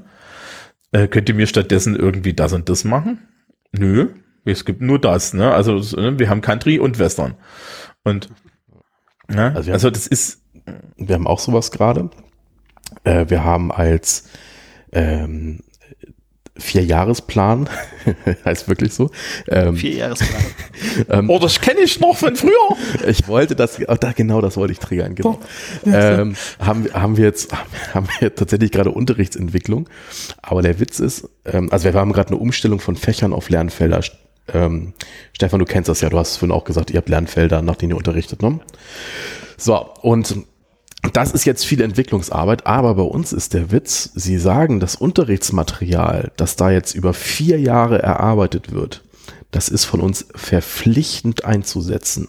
äh, könnt ihr mir stattdessen irgendwie das und das machen? Nö, es gibt nur das. Ne? Also ne, wir haben Country und Western. Und ja, also, also das ist, wir haben auch sowas gerade. Äh, wir haben als ähm, Vierjahresplan, heißt wirklich so. Ähm, Vierjahresplan. ähm, oh, das kenne ich noch von früher. ich wollte das, oh, da, genau das wollte ich triggern, genau. Ähm, haben, haben wir jetzt, haben wir tatsächlich gerade Unterrichtsentwicklung. Aber der Witz ist, ähm, also wir haben gerade eine Umstellung von Fächern auf Lernfelder. Ähm, Stefan, du kennst das ja, du hast vorhin auch gesagt, ihr habt Lernfelder, nach denen ihr unterrichtet, ne? So, und das ist jetzt viel Entwicklungsarbeit, aber bei uns ist der Witz, Sie sagen, das Unterrichtsmaterial, das da jetzt über vier Jahre erarbeitet wird, das ist von uns verpflichtend einzusetzen.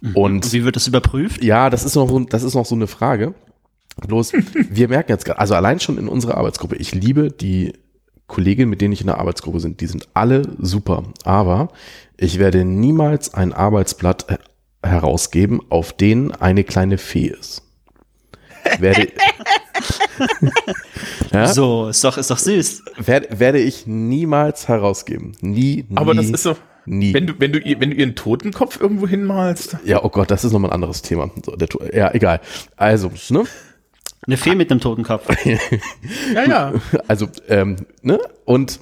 Mhm. Und wie wird das überprüft? Ja, das ist noch so, das ist noch so eine Frage. Bloß, wir merken jetzt gerade, also allein schon in unserer Arbeitsgruppe, ich liebe die Kolleginnen, mit denen ich in der Arbeitsgruppe sind, die sind alle super. Aber ich werde niemals ein Arbeitsblatt herausgeben, auf denen eine kleine Fee ist. Werde, ja? So, ist doch, ist doch süß. Werde, werde ich niemals herausgeben. Nie, nie. Aber das ist so. Nie. Wenn du, wenn du, wenn du ihren Totenkopf irgendwo hinmalst. Ja, oh Gott, das ist nochmal ein anderes Thema. So, der, ja, egal. Also, ne? Eine Fee mit einem Totenkopf. ja, ja. Also, ähm, ne? Und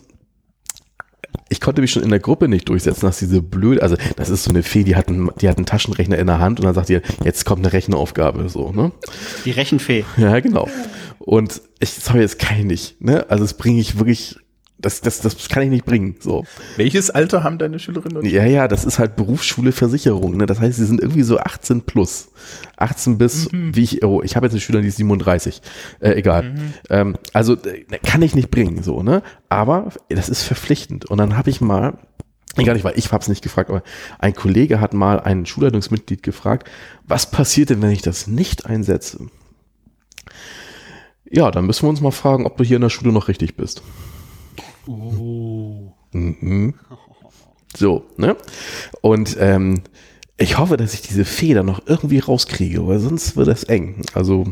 ich konnte mich schon in der Gruppe nicht durchsetzen, dass diese blöde, also das ist so eine Fee, die hat einen, die hat einen Taschenrechner in der Hand und dann sagt ihr, jetzt kommt eine Rechenaufgabe, so, ne? Die Rechenfee. Ja, genau. Und ich, sorry, das kann ich nicht, ne? Also das bringe ich wirklich das, das, das kann ich nicht bringen. So. Welches Alter haben deine Schülerinnen? Und ja, ja, das ist halt Berufsschule Versicherung. Ne? Das heißt, sie sind irgendwie so 18 plus. 18 bis, mhm. wie ich, oh, ich habe jetzt eine Schülerin, die ist 37. Äh, egal. Mhm. Ähm, also äh, kann ich nicht bringen, so, ne? Aber das ist verpflichtend. Und dann habe ich mal, Egal, ich, ich habe es nicht gefragt, aber ein Kollege hat mal ein Schulleitungsmitglied gefragt, was passiert denn, wenn ich das nicht einsetze? Ja, dann müssen wir uns mal fragen, ob du hier in der Schule noch richtig bist. Oh. Mhm. So, ne? Und ähm, ich hoffe, dass ich diese Feder noch irgendwie rauskriege, weil sonst wird das eng. Also.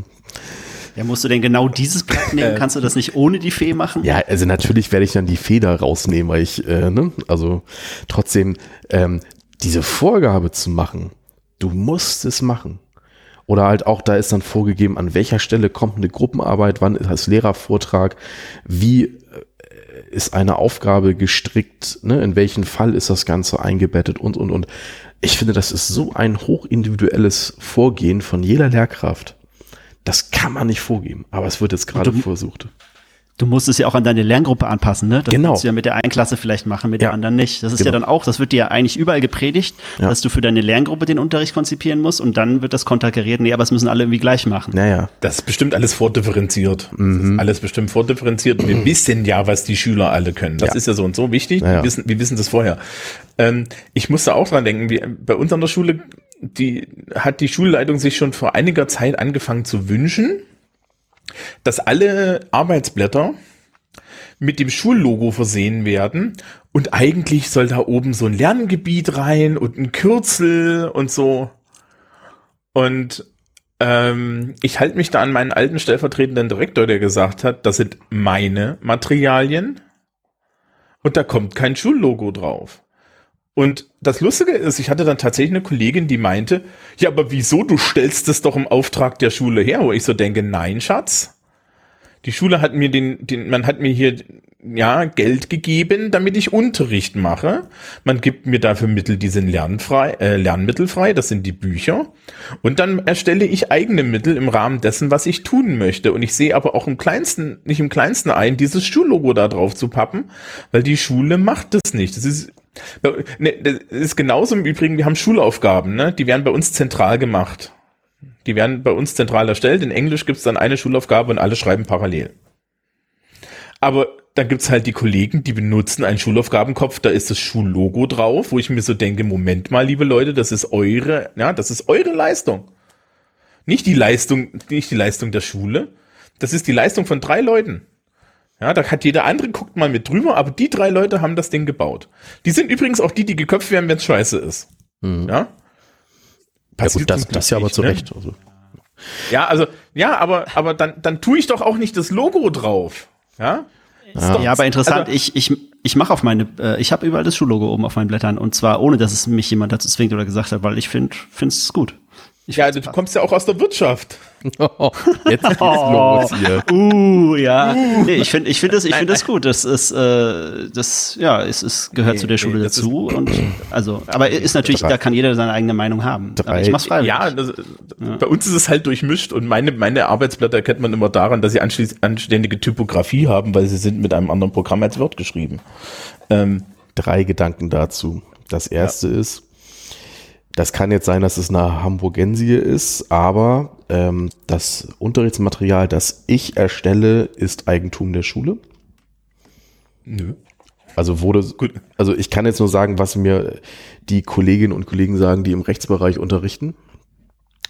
Ja, musst du denn genau dieses Blatt nehmen? Kannst du das nicht ohne die Fee machen? Ja, also natürlich werde ich dann die Feder rausnehmen, weil ich, äh, ne, also trotzdem ähm, diese Vorgabe zu machen, du musst es machen. Oder halt auch, da ist dann vorgegeben, an welcher Stelle kommt eine Gruppenarbeit, wann ist das Lehrervortrag, wie ist eine Aufgabe gestrickt, ne? in welchen Fall ist das Ganze eingebettet und, und, und. Ich finde, das ist so ein hochindividuelles Vorgehen von jeder Lehrkraft. Das kann man nicht vorgeben, aber es wird jetzt gerade versucht. Du musst es ja auch an deine Lerngruppe anpassen, ne? Das genau. kannst du ja mit der einen Klasse vielleicht machen, mit ja. der anderen nicht. Das ist genau. ja dann auch, das wird dir ja eigentlich überall gepredigt, ja. dass du für deine Lerngruppe den Unterricht konzipieren musst und dann wird das konterkariert, nee, aber es müssen alle irgendwie gleich machen. Naja. Das ist bestimmt alles vordifferenziert. Mhm. alles bestimmt vordifferenziert und wir mhm. wissen ja, was die Schüler alle können. Das ja. ist ja so und so wichtig. Naja. Wir, wissen, wir wissen das vorher. Ähm, ich musste auch dran denken, wie, bei uns an der Schule, die hat die Schulleitung sich schon vor einiger Zeit angefangen zu wünschen, dass alle Arbeitsblätter mit dem Schullogo versehen werden und eigentlich soll da oben so ein Lerngebiet rein und ein Kürzel und so. Und ähm, ich halte mich da an meinen alten stellvertretenden Direktor, der gesagt hat, das sind meine Materialien und da kommt kein Schullogo drauf. Und das Lustige ist, ich hatte dann tatsächlich eine Kollegin, die meinte, ja, aber wieso, du stellst es doch im Auftrag der Schule her, wo ich so denke, nein, Schatz, die Schule hat mir den, den, man hat mir hier ja, Geld gegeben, damit ich Unterricht mache. Man gibt mir dafür Mittel, die sind lernfrei, äh, lernmittelfrei, das sind die Bücher. Und dann erstelle ich eigene Mittel im Rahmen dessen, was ich tun möchte. Und ich sehe aber auch im kleinsten, nicht im kleinsten ein, dieses Schullogo da drauf zu pappen, weil die Schule macht das nicht. Das ist, das ist genauso im Übrigen, wir haben Schulaufgaben, ne? Die werden bei uns zentral gemacht. Die werden bei uns zentral erstellt. In Englisch gibt es dann eine Schulaufgabe und alle schreiben parallel. Aber dann gibt's halt die Kollegen, die benutzen einen Schulaufgabenkopf, da ist das Schullogo drauf, wo ich mir so denke, Moment mal, liebe Leute, das ist eure, ja, das ist eure Leistung. Nicht die Leistung, nicht die Leistung der Schule. Das ist die Leistung von drei Leuten. Ja, da hat jeder andere, guckt mal mit drüber, aber die drei Leute haben das Ding gebaut. Die sind übrigens auch die, die geköpft werden, wenn es scheiße ist. Mhm. Ja? ja gut, das, das ja aber zu ne? Recht. Also. Ja, also, ja, aber, aber dann, dann tue ich doch auch nicht das Logo drauf. Ja? Ja, ja aber interessant, also, ich, ich, ich mache auf meine, äh, ich habe überall das Schullogo oben auf meinen Blättern und zwar ohne, dass es mich jemand dazu zwingt oder gesagt hat, weil ich finde es gut. Ich ja, also du kommst ja auch aus der Wirtschaft. Oh, jetzt geht's los hier. Uh, ja. Uh. Nee, ich finde ich finde das, ich finde das gut. Das ist, äh, das, ja, es, es gehört nee, zu der Schule nee, dazu. Und also, aber ist natürlich, drei. da kann jeder seine eigene Meinung haben. Drei. Aber ich mach's freiwillig. Ja, das, ja, bei uns ist es halt durchmischt und meine, meine Arbeitsblätter erkennt man immer daran, dass sie anständige Typografie haben, weil sie sind mit einem anderen Programm als Word geschrieben. Ähm, drei Gedanken dazu. Das erste ja. ist, das kann jetzt sein, dass es eine Hamburgensie ist, aber ähm, das Unterrichtsmaterial, das ich erstelle, ist Eigentum der Schule. Nö. Also wurde, Gut. also ich kann jetzt nur sagen, was mir die Kolleginnen und Kollegen sagen, die im Rechtsbereich unterrichten.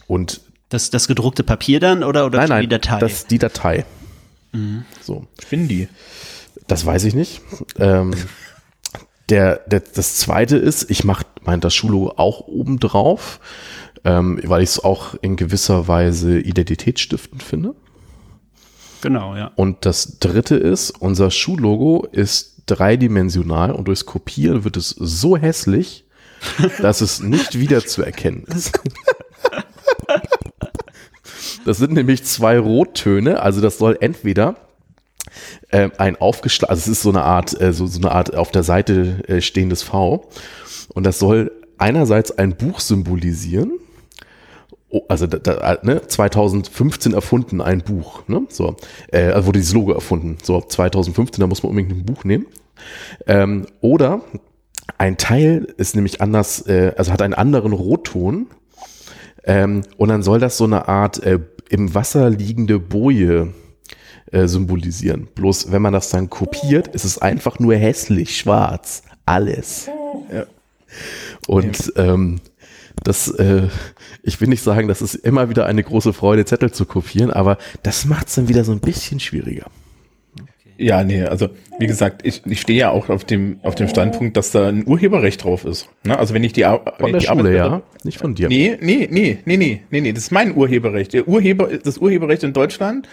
Und das, das gedruckte Papier dann oder, oder nein, nein, die Datei? Das, die Datei. Mhm. So. Finden die? Das weiß ich nicht. Ähm, der, der, das zweite ist, ich mache mein das Schullogo auch oben drauf, ähm, weil ich es auch in gewisser Weise identitätsstiftend finde. Genau, ja. Und das dritte ist, unser Schullogo ist dreidimensional und durchs Kopieren wird es so hässlich, dass es nicht wiederzuerkennen ist. Das sind nämlich zwei Rottöne, also das soll entweder äh, ein aufgeschlagen, also es ist so eine Art, äh, so, so eine Art auf der Seite äh, stehendes V. Und das soll einerseits ein Buch symbolisieren. Oh, also da, da, ne, 2015 erfunden ein Buch, ne? So, äh, also wurde dieses Logo erfunden. So 2015, da muss man unbedingt ein Buch nehmen. Ähm, oder ein Teil ist nämlich anders, äh, also hat einen anderen Rotton. Ähm, und dann soll das so eine Art äh, im Wasser liegende Boje äh, symbolisieren. Bloß wenn man das dann kopiert, ist es einfach nur hässlich schwarz. Alles. Ja. Und ähm, das, äh, ich will nicht sagen, das ist immer wieder eine große Freude, Zettel zu kopieren, aber das macht es dann wieder so ein bisschen schwieriger. Ja, nee, also wie gesagt, ich, ich stehe ja auch auf dem auf dem Standpunkt, dass da ein Urheberrecht drauf ist. Ne? Also wenn ich die, von wenn der die Schule, ja, nicht von dir. Nee, nee, nee, nee, nee, nee, nee, das ist mein Urheberrecht. Der Urheber, das Urheberrecht in Deutschland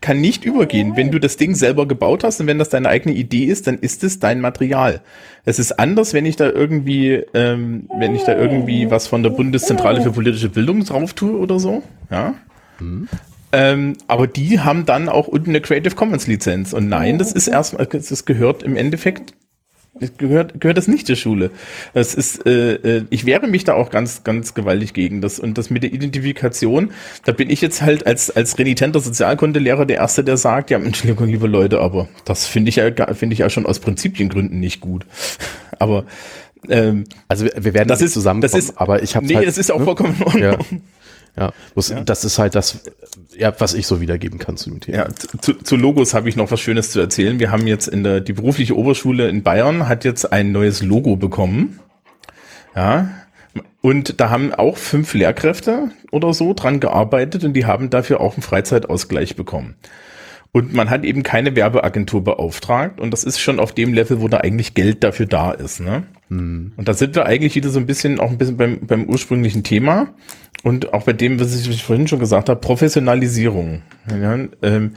kann nicht übergehen. Wenn du das Ding selber gebaut hast und wenn das deine eigene Idee ist, dann ist es dein Material. Es ist anders, wenn ich da irgendwie, ähm, wenn ich da irgendwie was von der Bundeszentrale für politische Bildung drauf tue oder so, ja. Mhm. Ähm, aber die haben dann auch unten eine Creative Commons Lizenz. Und nein, das ist erstmal, das gehört im Endeffekt gehört, gehört das nicht der Schule. Das ist, äh, äh, ich wehre mich da auch ganz, ganz gewaltig gegen das. Und das mit der Identifikation, da bin ich jetzt halt als, als renitenter Sozialkundelehrer der Erste, der sagt, ja, Entschuldigung, liebe Leute, aber das finde ich ja, finde ich ja schon aus Prinzipiengründen nicht gut. Aber, ähm, also wir werden das ist zusammen, das ist, aber ich habe nee, halt, das ist auch ne? vollkommen in Ordnung. Ja. Ja, das, ja. das ist halt das, ja, was ich so wiedergeben kann zu dem Thema. Ja, zu, zu Logos habe ich noch was Schönes zu erzählen. Wir haben jetzt in der, die berufliche Oberschule in Bayern hat jetzt ein neues Logo bekommen. Ja, und da haben auch fünf Lehrkräfte oder so dran gearbeitet und die haben dafür auch einen Freizeitausgleich bekommen. Und man hat eben keine Werbeagentur beauftragt und das ist schon auf dem Level, wo da eigentlich Geld dafür da ist. Ne? Hm. Und da sind wir eigentlich wieder so ein bisschen, auch ein bisschen beim, beim ursprünglichen Thema und auch bei dem, was ich vorhin schon gesagt habe, Professionalisierung. Ja, ähm,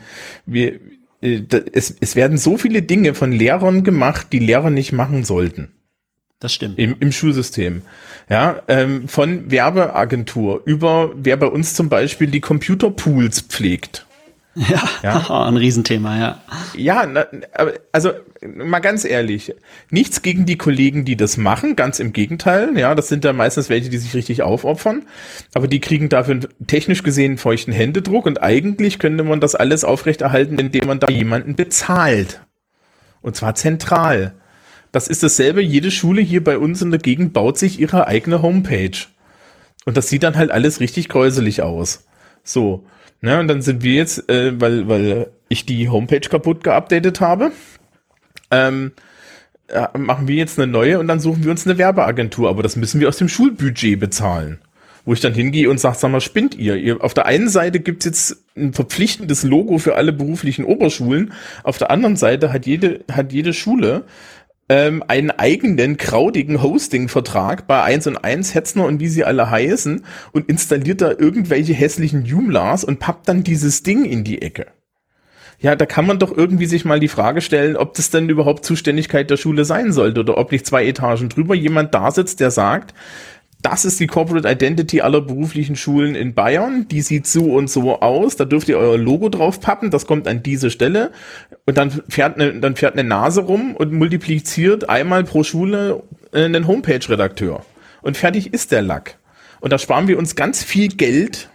wir, äh, es, es werden so viele Dinge von Lehrern gemacht, die Lehrer nicht machen sollten. Das stimmt. Im, im Schulsystem. Ja, ähm, von Werbeagentur über, wer bei uns zum Beispiel die Computerpools pflegt. Ja, ja. ein Riesenthema, ja. Ja, na, also mal ganz ehrlich, nichts gegen die Kollegen, die das machen, ganz im Gegenteil. Ja, das sind dann meistens welche, die sich richtig aufopfern, aber die kriegen dafür technisch gesehen feuchten Händedruck und eigentlich könnte man das alles aufrechterhalten, indem man da jemanden bezahlt. Und zwar zentral. Das ist dasselbe, jede Schule hier bei uns in der Gegend baut sich ihre eigene Homepage. Und das sieht dann halt alles richtig gräuselig aus. So. Ne, und dann sind wir jetzt, äh, weil, weil ich die Homepage kaputt geupdatet habe, ähm, äh, machen wir jetzt eine neue und dann suchen wir uns eine Werbeagentur. Aber das müssen wir aus dem Schulbudget bezahlen. Wo ich dann hingehe und sage, sag mal, spinnt ihr? ihr auf der einen Seite gibt's jetzt ein verpflichtendes Logo für alle beruflichen Oberschulen. Auf der anderen Seite hat jede, hat jede Schule ähm, einen eigenen kraudigen Hosting-Vertrag bei 1 und 1 Hetzner und wie sie alle heißen und installiert da irgendwelche hässlichen Joomlars und pappt dann dieses Ding in die Ecke. Ja, da kann man doch irgendwie sich mal die Frage stellen, ob das denn überhaupt Zuständigkeit der Schule sein sollte oder ob nicht zwei Etagen drüber jemand da sitzt, der sagt, das ist die Corporate Identity aller beruflichen Schulen in Bayern. Die sieht so und so aus. Da dürft ihr euer Logo drauf pappen. Das kommt an diese Stelle. Und dann fährt eine, dann fährt eine Nase rum und multipliziert einmal pro Schule einen Homepage-Redakteur. Und fertig ist der Lack. Und da sparen wir uns ganz viel Geld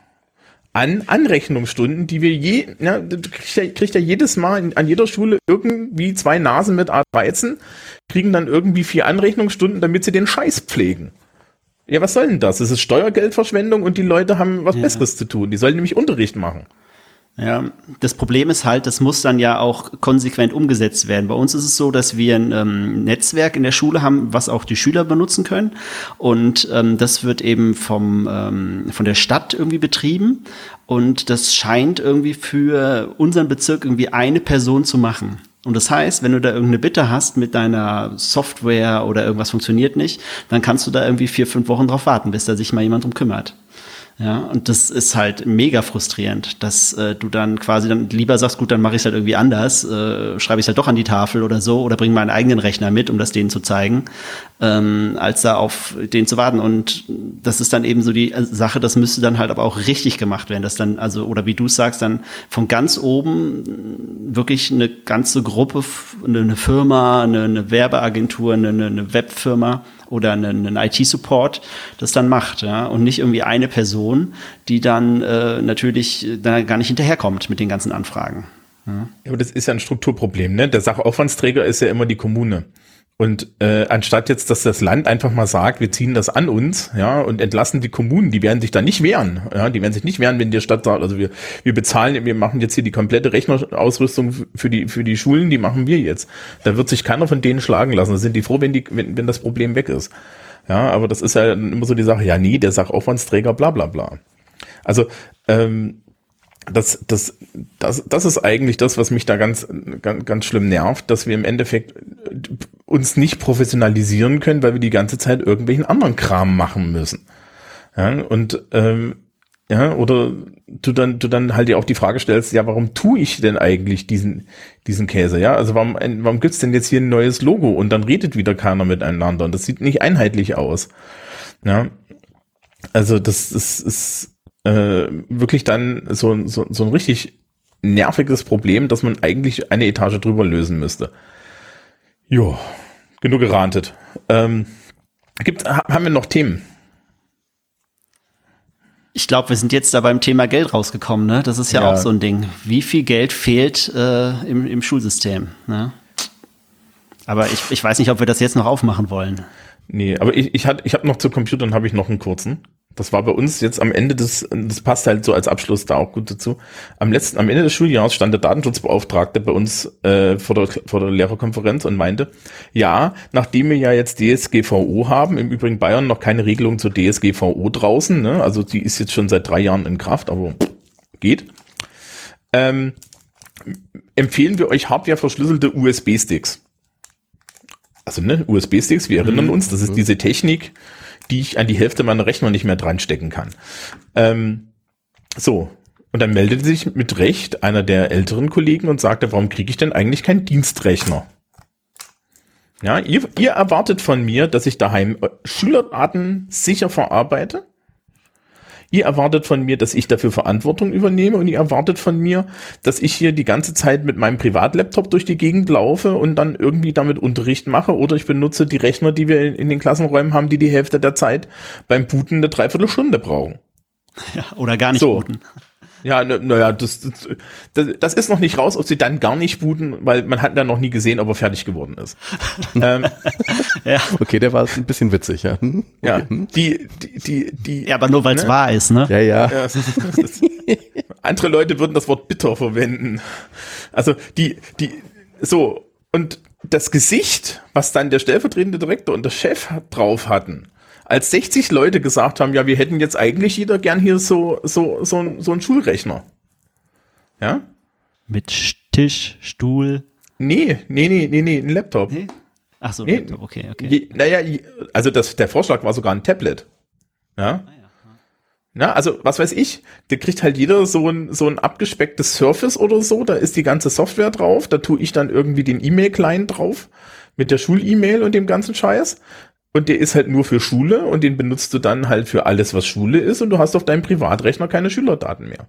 an Anrechnungsstunden, die wir je, ja, kriegt ja, kriegt ja jedes Mal an jeder Schule irgendwie zwei Nasen mit A13, kriegen dann irgendwie vier Anrechnungsstunden, damit sie den Scheiß pflegen. Ja, was soll denn das? Es ist Steuergeldverschwendung und die Leute haben was ja. Besseres zu tun. Die sollen nämlich Unterricht machen. Ja, das Problem ist halt, das muss dann ja auch konsequent umgesetzt werden. Bei uns ist es so, dass wir ein ähm, Netzwerk in der Schule haben, was auch die Schüler benutzen können. Und ähm, das wird eben vom, ähm, von der Stadt irgendwie betrieben. Und das scheint irgendwie für unseren Bezirk irgendwie eine Person zu machen. Und das heißt, wenn du da irgendeine Bitte hast mit deiner Software oder irgendwas funktioniert nicht, dann kannst du da irgendwie vier, fünf Wochen drauf warten, bis da sich mal jemand drum kümmert. Ja, und das ist halt mega frustrierend, dass äh, du dann quasi dann lieber sagst, gut, dann mache ich es halt irgendwie anders, äh, schreibe ich halt doch an die Tafel oder so oder bringe meinen eigenen Rechner mit, um das denen zu zeigen, ähm, als da auf den zu warten. Und das ist dann eben so die Sache, das müsste dann halt aber auch richtig gemacht werden, dass dann, also, oder wie du sagst, dann von ganz oben wirklich eine ganze Gruppe, eine Firma, eine, eine Werbeagentur, eine, eine Webfirma oder einen, IT-Support das dann macht, ja, und nicht irgendwie eine Person, die dann äh, natürlich dann gar nicht hinterherkommt mit den ganzen Anfragen. Ja. Aber das ist ja ein Strukturproblem, ne? Der Sachaufwandsträger ist ja immer die Kommune. Und äh, anstatt jetzt, dass das Land einfach mal sagt, wir ziehen das an uns, ja, und entlassen die Kommunen, die werden sich da nicht wehren, ja, die werden sich nicht wehren, wenn die Stadt sagt, also wir, wir bezahlen, wir machen jetzt hier die komplette Rechnerausrüstung für die, für die Schulen, die machen wir jetzt. Da wird sich keiner von denen schlagen lassen. Da sind die froh, wenn die, wenn, wenn das Problem weg ist. Ja, aber das ist ja immer so die Sache, ja, nie, der Sachaufwandsträger, bla bla bla. Also, ähm, das, das, das, das ist eigentlich das, was mich da ganz, ganz, ganz schlimm nervt, dass wir im Endeffekt uns nicht professionalisieren können, weil wir die ganze Zeit irgendwelchen anderen Kram machen müssen. Ja, und ähm, ja, oder du dann, du dann halt dir auch die Frage stellst, ja, warum tue ich denn eigentlich diesen, diesen Käse? Ja, also warum, warum gibt's denn jetzt hier ein neues Logo und dann redet wieder keiner miteinander und das sieht nicht einheitlich aus. Ja, also das, das ist äh, wirklich dann so, so, so ein richtig nerviges Problem, dass man eigentlich eine Etage drüber lösen müsste. Jo, genug gerantet. Ähm, gibt, haben wir noch Themen? Ich glaube, wir sind jetzt da beim Thema Geld rausgekommen, ne? Das ist ja, ja. auch so ein Ding. Wie viel Geld fehlt äh, im, im Schulsystem? Ne? Aber ich, ich weiß nicht, ob wir das jetzt noch aufmachen wollen. Nee, aber ich, ich, ich habe noch zu Computern habe ich noch einen kurzen. Das war bei uns jetzt am Ende des, das passt halt so als Abschluss da auch gut dazu. Am letzten, am Ende des Schuljahres stand der Datenschutzbeauftragte bei uns äh, vor, der, vor der Lehrerkonferenz und meinte, ja, nachdem wir ja jetzt DSGVO haben, im Übrigen Bayern noch keine Regelung zur DSGVO draußen, ne? also die ist jetzt schon seit drei Jahren in Kraft, aber geht. Ähm, empfehlen wir euch hardware verschlüsselte USB-Sticks. Also ne, USB-Sticks, wir erinnern mhm. uns, das ist mhm. diese Technik, die ich an die Hälfte meiner Rechner nicht mehr dran stecken kann. Ähm, so. Und dann meldete sich mit Recht einer der älteren Kollegen und sagte, warum kriege ich denn eigentlich keinen Dienstrechner? Ja, ihr, ihr erwartet von mir, dass ich daheim Schülerdaten sicher verarbeite. Ihr erwartet von mir, dass ich dafür Verantwortung übernehme und ihr erwartet von mir, dass ich hier die ganze Zeit mit meinem Privatlaptop durch die Gegend laufe und dann irgendwie damit Unterricht mache oder ich benutze die Rechner, die wir in den Klassenräumen haben, die die Hälfte der Zeit beim Booten eine Dreiviertelstunde brauchen. Ja, oder gar nicht So. booten. Ja, naja, na ja, das, das, das ist noch nicht raus, ob sie dann gar nicht booten, weil man hat dann noch nie gesehen, ob er fertig geworden ist. ähm, Ja. Okay, der war ein bisschen witzig, ja. Hm? ja, Okay, hm? die, die, die, die, ja, aber nur weil es Ne? wahr ist, ne? Ja, ja. Ja, es ist- andere Leute würden das Wort bitter verwenden. Also die, die, so, und das Gesicht, was dann der stellvertretende Direktor und der Chef drauf hatten, als 60 Leute gesagt haben, ja, wir hätten jetzt eigentlich jeder gern hier so, so, so, ein- so einen Schulrechner. Ja? Mit Tisch, Stuhl. Nee, nee, nee, nee, nee, ein Laptop. Nee? Ach so, Nee. Laptop, okay, okay. Je, naja, also das, der Vorschlag war sogar ein Tablet. Ja. Na, also was weiß ich, da kriegt halt jeder so ein, so ein abgespecktes Surface oder so, da ist die ganze Software drauf, da tue ich dann irgendwie den E-Mail-Client drauf mit der Schul-E-Mail und dem ganzen Scheiß. Und der ist halt nur für Schule und den benutzt du dann halt für alles, was Schule ist und du hast auf deinem Privatrechner keine Schülerdaten mehr.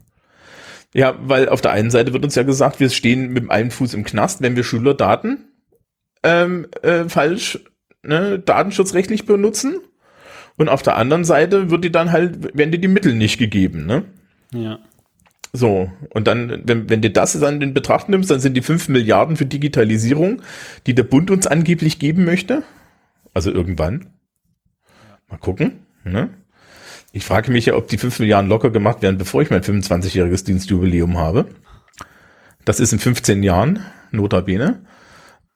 Ja, weil auf der einen Seite wird uns ja gesagt, wir stehen mit dem einen Fuß im Knast, wenn wir Schülerdaten ähm, äh, falsch ne, datenschutzrechtlich benutzen. Und auf der anderen Seite wird dir dann halt, werden dir die Mittel nicht gegeben, ne? Ja. So, und dann, wenn, wenn du das dann in Betracht nimmst, dann sind die 5 Milliarden für Digitalisierung, die der Bund uns angeblich geben möchte. Also irgendwann. Mal gucken. Ne? Ich frage mich ja, ob die 5 Milliarden locker gemacht werden, bevor ich mein 25-jähriges Dienstjubiläum habe. Das ist in 15 Jahren, notabene.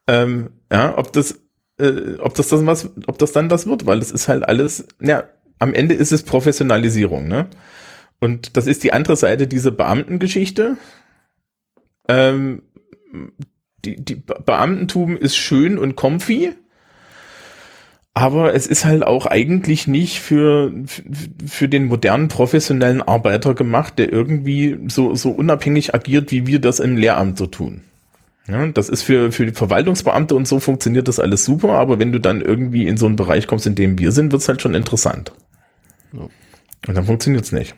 Ähm, ja, ob das, äh, ob das dann was, ob das dann das wird, weil es ist halt alles, ja, am Ende ist es Professionalisierung, ne? Und das ist die andere Seite dieser Beamtengeschichte. Ähm, die, die Be- Beamtentum ist schön und comfy, aber es ist halt auch eigentlich nicht für, für, den modernen professionellen Arbeiter gemacht, der irgendwie so, so unabhängig agiert, wie wir das im Lehramt so tun. Ja, das ist für, für die Verwaltungsbeamte und so funktioniert das alles super, aber wenn du dann irgendwie in so einen Bereich kommst, in dem wir sind, wird's halt schon interessant. Und dann funktioniert's nicht.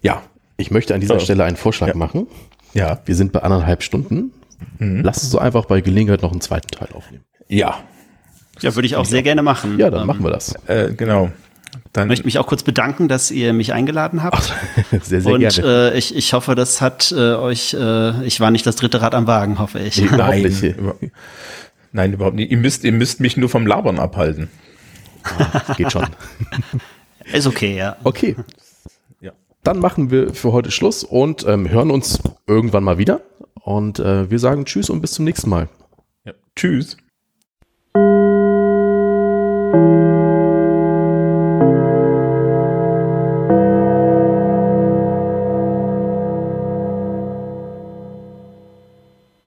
Ja, Ich möchte an dieser So. Stelle einen Vorschlag Ja. machen. ja, Wir sind bei anderthalb Stunden. Lass uns so einfach bei Gelegenheit noch einen zweiten Teil aufnehmen. ja, Ja, würde ich auch sehr gerne machen. Ja, dann Ähm, machen wir das. äh, genau. Dann möchte mich auch kurz bedanken, dass ihr mich eingeladen habt. Sehr, sehr und gerne. äh, ich, ich hoffe, das hat äh, euch, äh, ich war nicht das dritte Rad am Wagen, hoffe ich. Nee, überhaupt nein, nicht. nein, überhaupt nicht. Ihr müsst, ihr müsst mich nur vom Labern abhalten. Geht schon. Ist okay, ja. Okay, Ja. dann machen wir für heute Schluss und ähm, hören uns irgendwann mal wieder. Und äh, wir sagen Tschüss und bis zum nächsten Mal. ja. Tschüss. Música